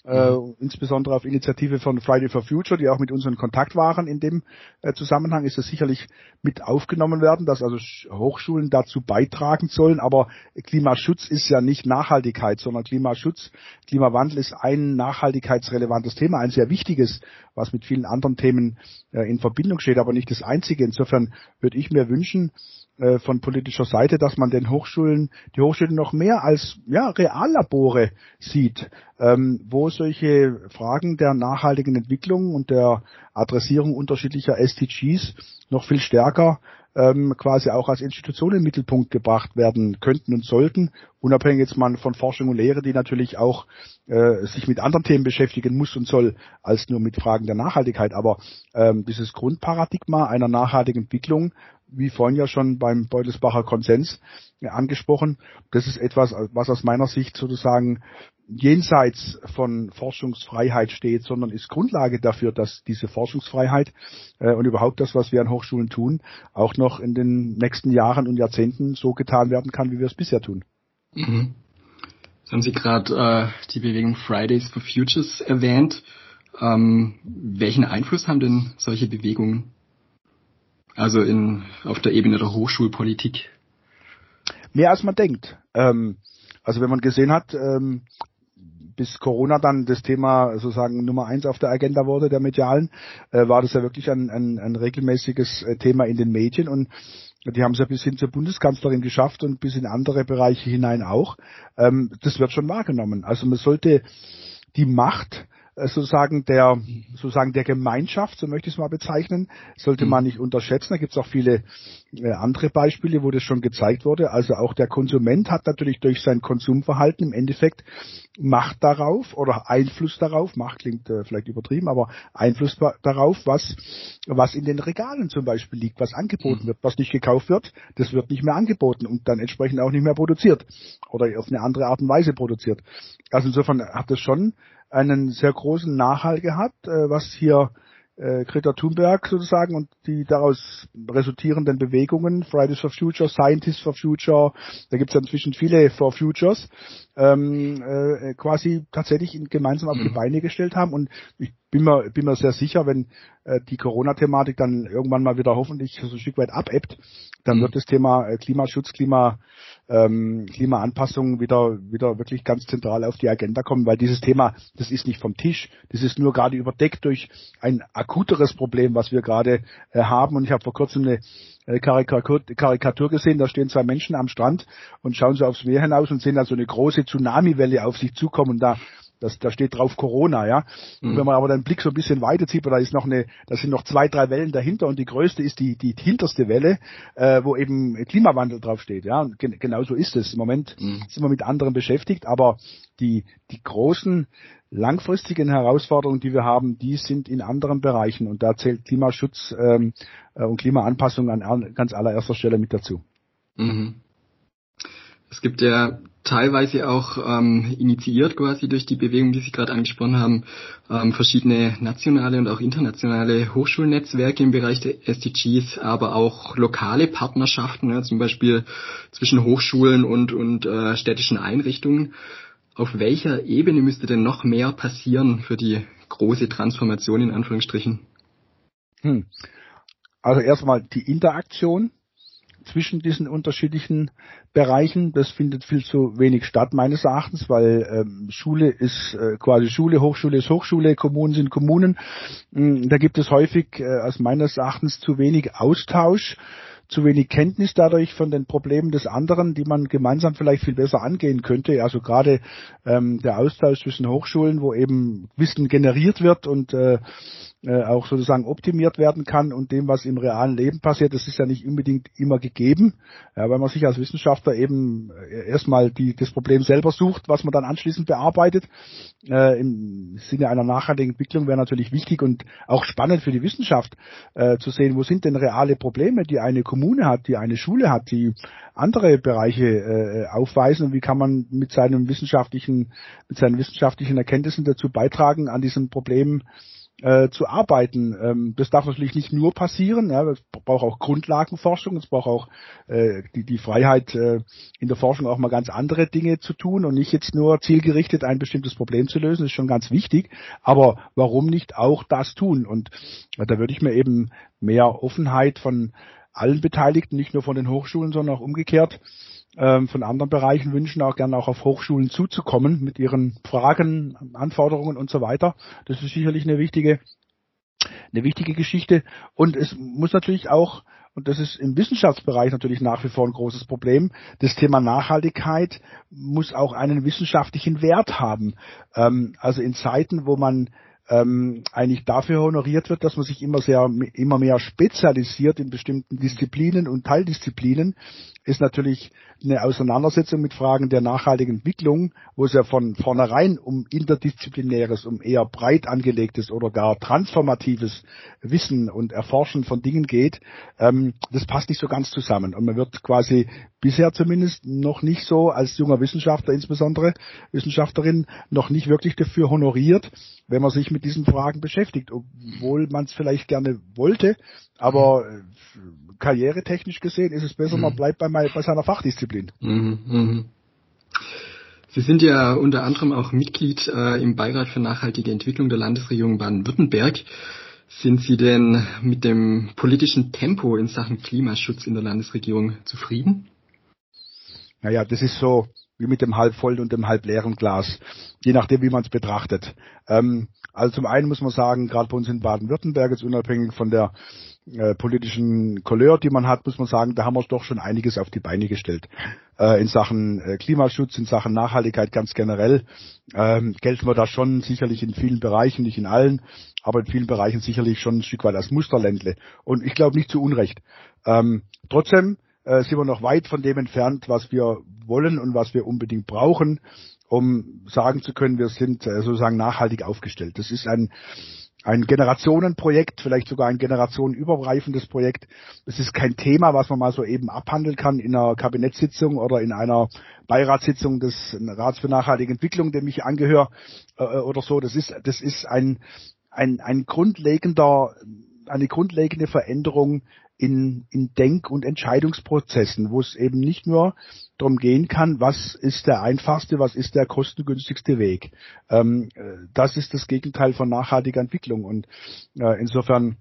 äh, insbesondere auf Initiative von Friday for Future, die auch mit uns in Kontakt waren in dem äh, Zusammenhang, ist es sicherlich mit aufgenommen werden, dass also Hochschulen dazu beitragen sollen. Aber Klimaschutz ist ja nicht Nachhaltigkeit, sondern Klimaschutz, Klimawandel ist ein nachhaltigkeitsrelevantes Thema, ein sehr wichtiges, was mit vielen anderen Themen äh, in Verbindung steht, aber nicht das einzige. Insofern würde ich mir wünschen, äh, von politischer Seite, dass man den Hochschulen, die Hochschulen noch mehr als ja, Reallabore sieht, ähm, wo solche Fragen der nachhaltigen Entwicklung und der Adressierung unterschiedlicher SDGs noch viel stärker ähm, quasi auch als Institution im Mittelpunkt gebracht werden könnten und sollten, unabhängig jetzt mal von Forschung und Lehre, die natürlich auch äh, sich mit anderen Themen beschäftigen muss und soll, als nur mit Fragen der Nachhaltigkeit. Aber ähm, dieses Grundparadigma einer nachhaltigen Entwicklung, wie vorhin ja schon beim Beutelsbacher Konsens äh, angesprochen, das ist etwas, was aus meiner Sicht sozusagen jenseits von Forschungsfreiheit steht, sondern ist Grundlage dafür, dass diese Forschungsfreiheit äh, und überhaupt das, was wir an Hochschulen tun, auch noch in den nächsten Jahren und Jahrzehnten so getan werden kann, wie wir es bisher tun. Mhm. Jetzt haben Sie gerade äh, die Bewegung Fridays for Futures erwähnt. Ähm, welchen Einfluss haben denn solche Bewegungen? Also in, auf der Ebene der Hochschulpolitik? Mehr als man denkt. Ähm, also wenn man gesehen hat, ähm, bis Corona dann das Thema sozusagen Nummer eins auf der Agenda wurde, der medialen, äh, war das ja wirklich ein, ein, ein regelmäßiges äh, Thema in den Medien und die haben es ja bis hin zur Bundeskanzlerin geschafft und bis in andere Bereiche hinein auch. Ähm, das wird schon wahrgenommen. Also man sollte die Macht sozusagen der sozusagen der Gemeinschaft, so möchte ich es mal bezeichnen, sollte man mhm. nicht unterschätzen. Da gibt es auch viele äh, andere Beispiele, wo das schon gezeigt wurde. Also auch der Konsument hat natürlich durch sein Konsumverhalten im Endeffekt Macht darauf oder Einfluss darauf, Macht klingt äh, vielleicht übertrieben, aber Einfluss darauf, was, was in den Regalen zum Beispiel liegt, was angeboten mhm. wird, was nicht gekauft wird, das wird nicht mehr angeboten und dann entsprechend auch nicht mehr produziert oder auf eine andere Art und Weise produziert. Also insofern hat das schon einen sehr großen Nachhall gehabt, äh, was hier äh, Greta Thunberg sozusagen und die daraus resultierenden Bewegungen, Fridays for Future, Scientists for Future, da gibt es ja inzwischen viele For Futures, ähm, äh, quasi tatsächlich gemeinsam auf die mhm. Beine gestellt haben. Und ich bin mir, bin mir sehr sicher, wenn äh, die Corona-Thematik dann irgendwann mal wieder hoffentlich so ein Stück weit abebbt, dann mhm. wird das Thema äh, Klimaschutz, Klima, ähm, Klimaanpassung wieder, wieder wirklich ganz zentral auf die Agenda kommen, weil dieses Thema, das ist nicht vom Tisch, das ist nur gerade überdeckt durch ein akuteres Problem, was wir gerade äh, haben. Und ich habe vor kurzem eine äh, Karikatur, Karikatur gesehen, da stehen zwei Menschen am Strand und schauen so aufs Meer hinaus und sehen da so eine große Tsunamiwelle auf sich zukommen und da das, da steht drauf Corona, ja. Und mhm. wenn man aber den Blick so ein bisschen weiter zieht, da ist noch eine, da sind noch zwei, drei Wellen dahinter und die größte ist die, die hinterste Welle, äh, wo eben Klimawandel draufsteht, ja. Und gen genau so ist es. Im Moment mhm. sind wir mit anderen beschäftigt, aber die, die großen langfristigen Herausforderungen, die wir haben, die sind in anderen Bereichen und da zählt Klimaschutz ähm, äh, und Klimaanpassung an ganz allererster Stelle mit dazu. Mhm. Es gibt ja teilweise auch ähm, initiiert quasi durch die Bewegung, die Sie gerade angesprochen haben, ähm, verschiedene nationale und auch internationale Hochschulnetzwerke im Bereich der SDGs, aber auch lokale Partnerschaften, ja, zum Beispiel zwischen Hochschulen und, und äh, städtischen Einrichtungen. Auf welcher Ebene müsste denn noch mehr passieren für die große Transformation in Anführungsstrichen? Hm. Also erstmal die Interaktion zwischen diesen unterschiedlichen Bereichen. Das findet viel zu wenig statt meines Erachtens, weil ähm, Schule ist äh, quasi Schule, Hochschule ist Hochschule, Kommunen sind Kommunen. Ähm, da gibt es häufig äh, aus meines Erachtens zu wenig Austausch zu wenig Kenntnis dadurch von den Problemen des anderen, die man gemeinsam vielleicht viel besser angehen könnte. Also gerade ähm, der Austausch zwischen Hochschulen, wo eben Wissen generiert wird und äh, äh, auch sozusagen optimiert werden kann und dem, was im realen Leben passiert, das ist ja nicht unbedingt immer gegeben, ja, weil man sich als Wissenschaftler eben äh, erstmal die, das Problem selber sucht, was man dann anschließend bearbeitet. Äh, Im Sinne einer nachhaltigen Entwicklung wäre natürlich wichtig und auch spannend für die Wissenschaft äh, zu sehen, wo sind denn reale Probleme, die eine Kommune hat, die eine Schule hat, die andere Bereiche äh, aufweisen und wie kann man mit seinem wissenschaftlichen, mit seinen wissenschaftlichen Erkenntnissen dazu beitragen, an diesem Problem äh, zu arbeiten. Ähm, das darf natürlich nicht nur passieren. Ja, es braucht auch Grundlagenforschung, es braucht auch äh, die, die Freiheit, äh, in der Forschung auch mal ganz andere Dinge zu tun und nicht jetzt nur zielgerichtet ein bestimmtes Problem zu lösen. Ist schon ganz wichtig. Aber warum nicht auch das tun? Und äh, da würde ich mir eben mehr Offenheit von allen Beteiligten, nicht nur von den Hochschulen, sondern auch umgekehrt ähm, von anderen Bereichen wünschen, auch gerne auch auf Hochschulen zuzukommen mit ihren Fragen, Anforderungen und so weiter. Das ist sicherlich eine wichtige, eine wichtige Geschichte. Und es muss natürlich auch und das ist im Wissenschaftsbereich natürlich nach wie vor ein großes Problem. Das Thema Nachhaltigkeit muss auch einen wissenschaftlichen Wert haben. Ähm, also in Zeiten, wo man ähm, eigentlich dafür honoriert wird, dass man sich immer sehr immer mehr spezialisiert in bestimmten Disziplinen und Teildisziplinen, ist natürlich eine Auseinandersetzung mit Fragen der nachhaltigen Entwicklung, wo es ja von vornherein um interdisziplinäres, um eher breit angelegtes oder gar transformatives Wissen und Erforschen von Dingen geht, ähm, das passt nicht so ganz zusammen. Und man wird quasi bisher zumindest noch nicht so als junger Wissenschaftler, insbesondere Wissenschaftlerin, noch nicht wirklich dafür honoriert, wenn man sich mit diesen Fragen beschäftigt, obwohl man es vielleicht gerne wollte, aber äh, karrieretechnisch gesehen ist es besser, man mhm. bleibt bei, bei seiner Fachdisziplin. Mhm, mh. Sie sind ja unter anderem auch Mitglied äh, im Beirat für nachhaltige Entwicklung der Landesregierung Baden-Württemberg. Sind Sie denn mit dem politischen Tempo in Sachen Klimaschutz in der Landesregierung zufrieden? Naja, das ist so wie mit dem halb vollen und dem halb leeren Glas, je nachdem, wie man es betrachtet. Ähm, also zum einen muss man sagen, gerade bei uns in Baden-Württemberg, jetzt unabhängig von der äh, politischen Couleur, die man hat, muss man sagen, da haben wir doch schon einiges auf die Beine gestellt. Äh, in Sachen äh, Klimaschutz, in Sachen Nachhaltigkeit ganz generell ähm, gelten wir da schon sicherlich in vielen Bereichen, nicht in allen, aber in vielen Bereichen sicherlich schon ein Stück weit als Musterländle. Und ich glaube nicht zu Unrecht. Ähm, trotzdem äh, sind wir noch weit von dem entfernt, was wir wollen und was wir unbedingt brauchen, um sagen zu können, wir sind äh, sozusagen nachhaltig aufgestellt. Das ist ein ein Generationenprojekt, vielleicht sogar ein generationenübergreifendes Projekt. Es ist kein Thema, was man mal so eben abhandeln kann in einer Kabinettssitzung oder in einer Beiratssitzung des Rats für nachhaltige Entwicklung, dem ich angehöre äh, oder so. Das ist, das ist ein, ein, ein grundlegender, eine grundlegende Veränderung in, in Denk- und Entscheidungsprozessen, wo es eben nicht nur darum gehen kann, was ist der einfachste, was ist der kostengünstigste Weg. Ähm, äh, das ist das Gegenteil von nachhaltiger Entwicklung und äh, insofern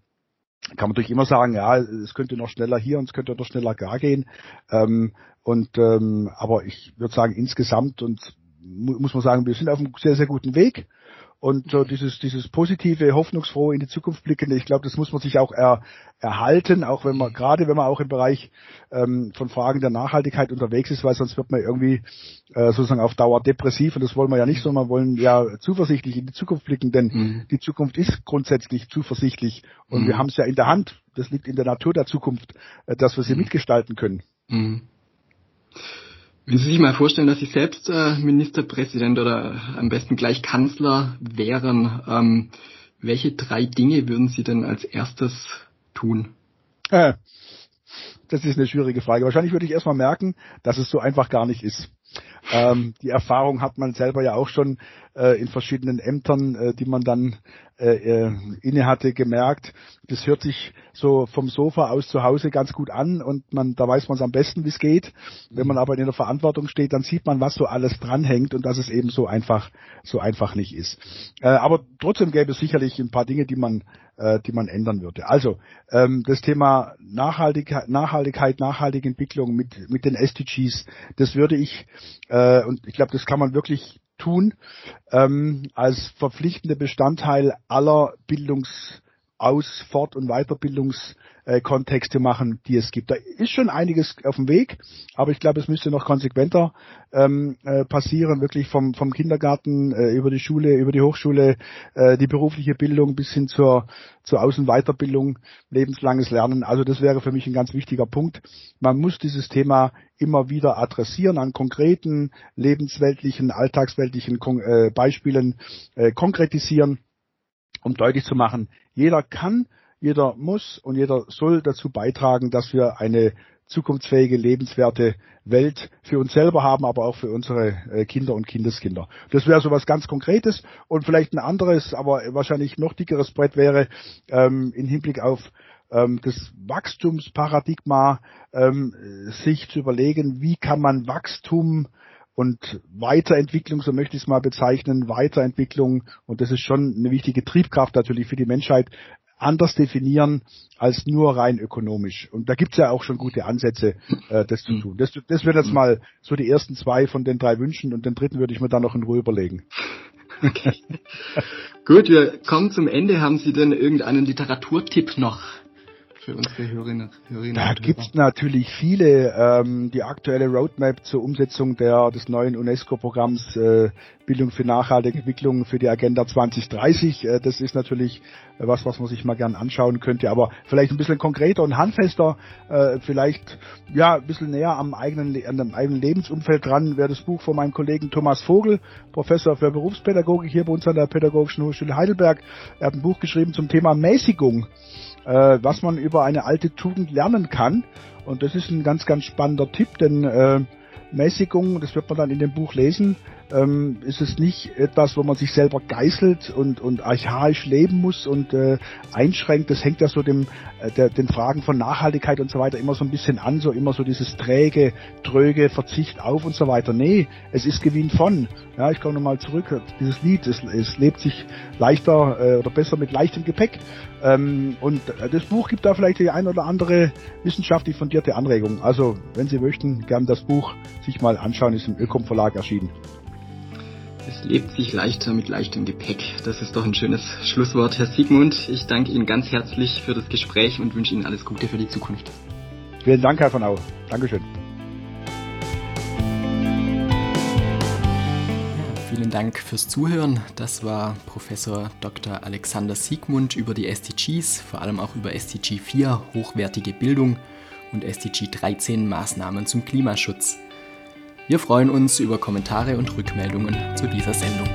kann man natürlich immer sagen, ja, es könnte noch schneller hier und es könnte noch schneller gar gehen. Ähm, und ähm, aber ich würde sagen, insgesamt und muss man sagen, wir sind auf einem sehr, sehr guten Weg. Und so dieses, dieses positive, hoffnungsfrohe in die Zukunft blickende, ich glaube, das muss man sich auch er, erhalten, auch wenn man, gerade wenn man auch im Bereich ähm, von Fragen der Nachhaltigkeit unterwegs ist, weil sonst wird man irgendwie äh, sozusagen auf Dauer depressiv und das wollen wir ja nicht, sondern wir wollen ja zuversichtlich in die Zukunft blicken, denn mhm. die Zukunft ist grundsätzlich zuversichtlich und mhm. wir haben es ja in der Hand, das liegt in der Natur der Zukunft, äh, dass wir sie mhm. mitgestalten können. Wenn Sie sich mal vorstellen, dass Sie selbst äh, Ministerpräsident oder am besten gleich Kanzler wären, ähm, welche drei Dinge würden Sie denn als erstes tun? Äh, Das ist eine schwierige Frage. Wahrscheinlich würde ich erstmal merken, dass es so einfach gar nicht ist. Ähm, die Erfahrung hat man selber ja auch schon äh, in verschiedenen Ämtern, äh, die man dann äh, äh, inne hatte, gemerkt. Das hört sich so vom Sofa aus zu Hause ganz gut an und man, da weiß man es am besten, wie es geht. Wenn man aber in der Verantwortung steht, dann sieht man, was so alles dranhängt und dass es eben so einfach, so einfach nicht ist. Äh, aber trotzdem gäbe es sicherlich ein paar Dinge, die man, äh, die man ändern würde. Also ähm, das Thema Nachhaltigkeit, Nachhaltigkeit, nachhaltige Entwicklung mit mit den SDGs, das würde ich äh, und ich glaube, das kann man wirklich tun, ähm, als verpflichtende Bestandteil aller Bildungs- aus Fort- und Weiterbildungskontexte machen, die es gibt. Da ist schon einiges auf dem Weg, aber ich glaube, es müsste noch konsequenter ähm, äh, passieren, wirklich vom, vom Kindergarten äh, über die Schule, über die Hochschule, äh, die berufliche Bildung bis hin zur, zur Außen- Weiterbildung, lebenslanges Lernen. Also das wäre für mich ein ganz wichtiger Punkt. Man muss dieses Thema immer wieder adressieren an konkreten, lebensweltlichen, alltagsweltlichen äh, Beispielen äh, konkretisieren um deutlich zu machen, jeder kann, jeder muss und jeder soll dazu beitragen, dass wir eine zukunftsfähige, lebenswerte Welt für uns selber haben, aber auch für unsere äh, Kinder und Kindeskinder. Das wäre so was ganz Konkretes und vielleicht ein anderes, aber wahrscheinlich noch dickeres Brett wäre ähm, im Hinblick auf ähm, das Wachstumsparadigma, ähm, sich zu überlegen, wie kann man Wachstum und Weiterentwicklung, so möchte ich es mal bezeichnen, Weiterentwicklung, und das ist schon eine wichtige Triebkraft natürlich für die Menschheit, anders definieren als nur rein ökonomisch. Und da gibt es ja auch schon gute Ansätze, äh, das zu tun. Das, das wird jetzt mal so die ersten zwei von den drei Wünschen und den dritten würde ich mir dann noch in Ruhe überlegen. Okay. Gut, wir kommen zum Ende. Haben Sie denn irgendeinen Literaturtipp noch? Für unsere Hörerinnen, Hörerinnen Da gibt's natürlich viele. Ähm, die aktuelle Roadmap zur Umsetzung der, des neuen UNESCO-Programms äh, Bildung für nachhaltige Entwicklung für die Agenda 2030. Äh, das ist natürlich äh, was, was man sich mal gern anschauen könnte, aber vielleicht ein bisschen konkreter und handfester, äh, vielleicht ja ein bisschen näher am eigenen, an dem eigenen Lebensumfeld dran, wäre das Buch von meinem Kollegen Thomas Vogel, Professor für Berufspädagogik hier bei uns an der Pädagogischen Hochschule Heidelberg. Er hat ein Buch geschrieben zum Thema Mäßigung äh, was man über eine alte Tugend lernen kann. Und das ist ein ganz, ganz spannender Tipp, denn äh, Mäßigung, das wird man dann in dem Buch lesen, ähm, ist es nicht etwas, wo man sich selber geißelt und, und archaisch leben muss und äh, einschränkt. Das hängt ja so dem, äh, der, den Fragen von Nachhaltigkeit und so weiter immer so ein bisschen an, so immer so dieses träge, tröge, Verzicht auf und so weiter. Nee, es ist Gewinn von. Ja, ich komme nochmal zurück, dieses Lied, es, es lebt sich leichter äh, oder besser mit leichtem Gepäck. Ähm, und das Buch gibt da vielleicht die ein oder andere wissenschaftlich fundierte Anregung. Also, wenn Sie möchten, gern das Buch sich mal anschauen, ist im Ökom Verlag erschienen. Es lebt sich leichter mit leichtem Gepäck. Das ist doch ein schönes Schlusswort, Herr Siegmund. Ich danke Ihnen ganz herzlich für das Gespräch und wünsche Ihnen alles Gute für die Zukunft. Vielen Dank, Herr von Au. Dankeschön. Vielen Dank fürs Zuhören. Das war Professor Dr. Alexander Siegmund über die SDGs, vor allem auch über SDG 4 hochwertige Bildung und SDG 13 Maßnahmen zum Klimaschutz. Wir freuen uns über Kommentare und Rückmeldungen zu dieser Sendung.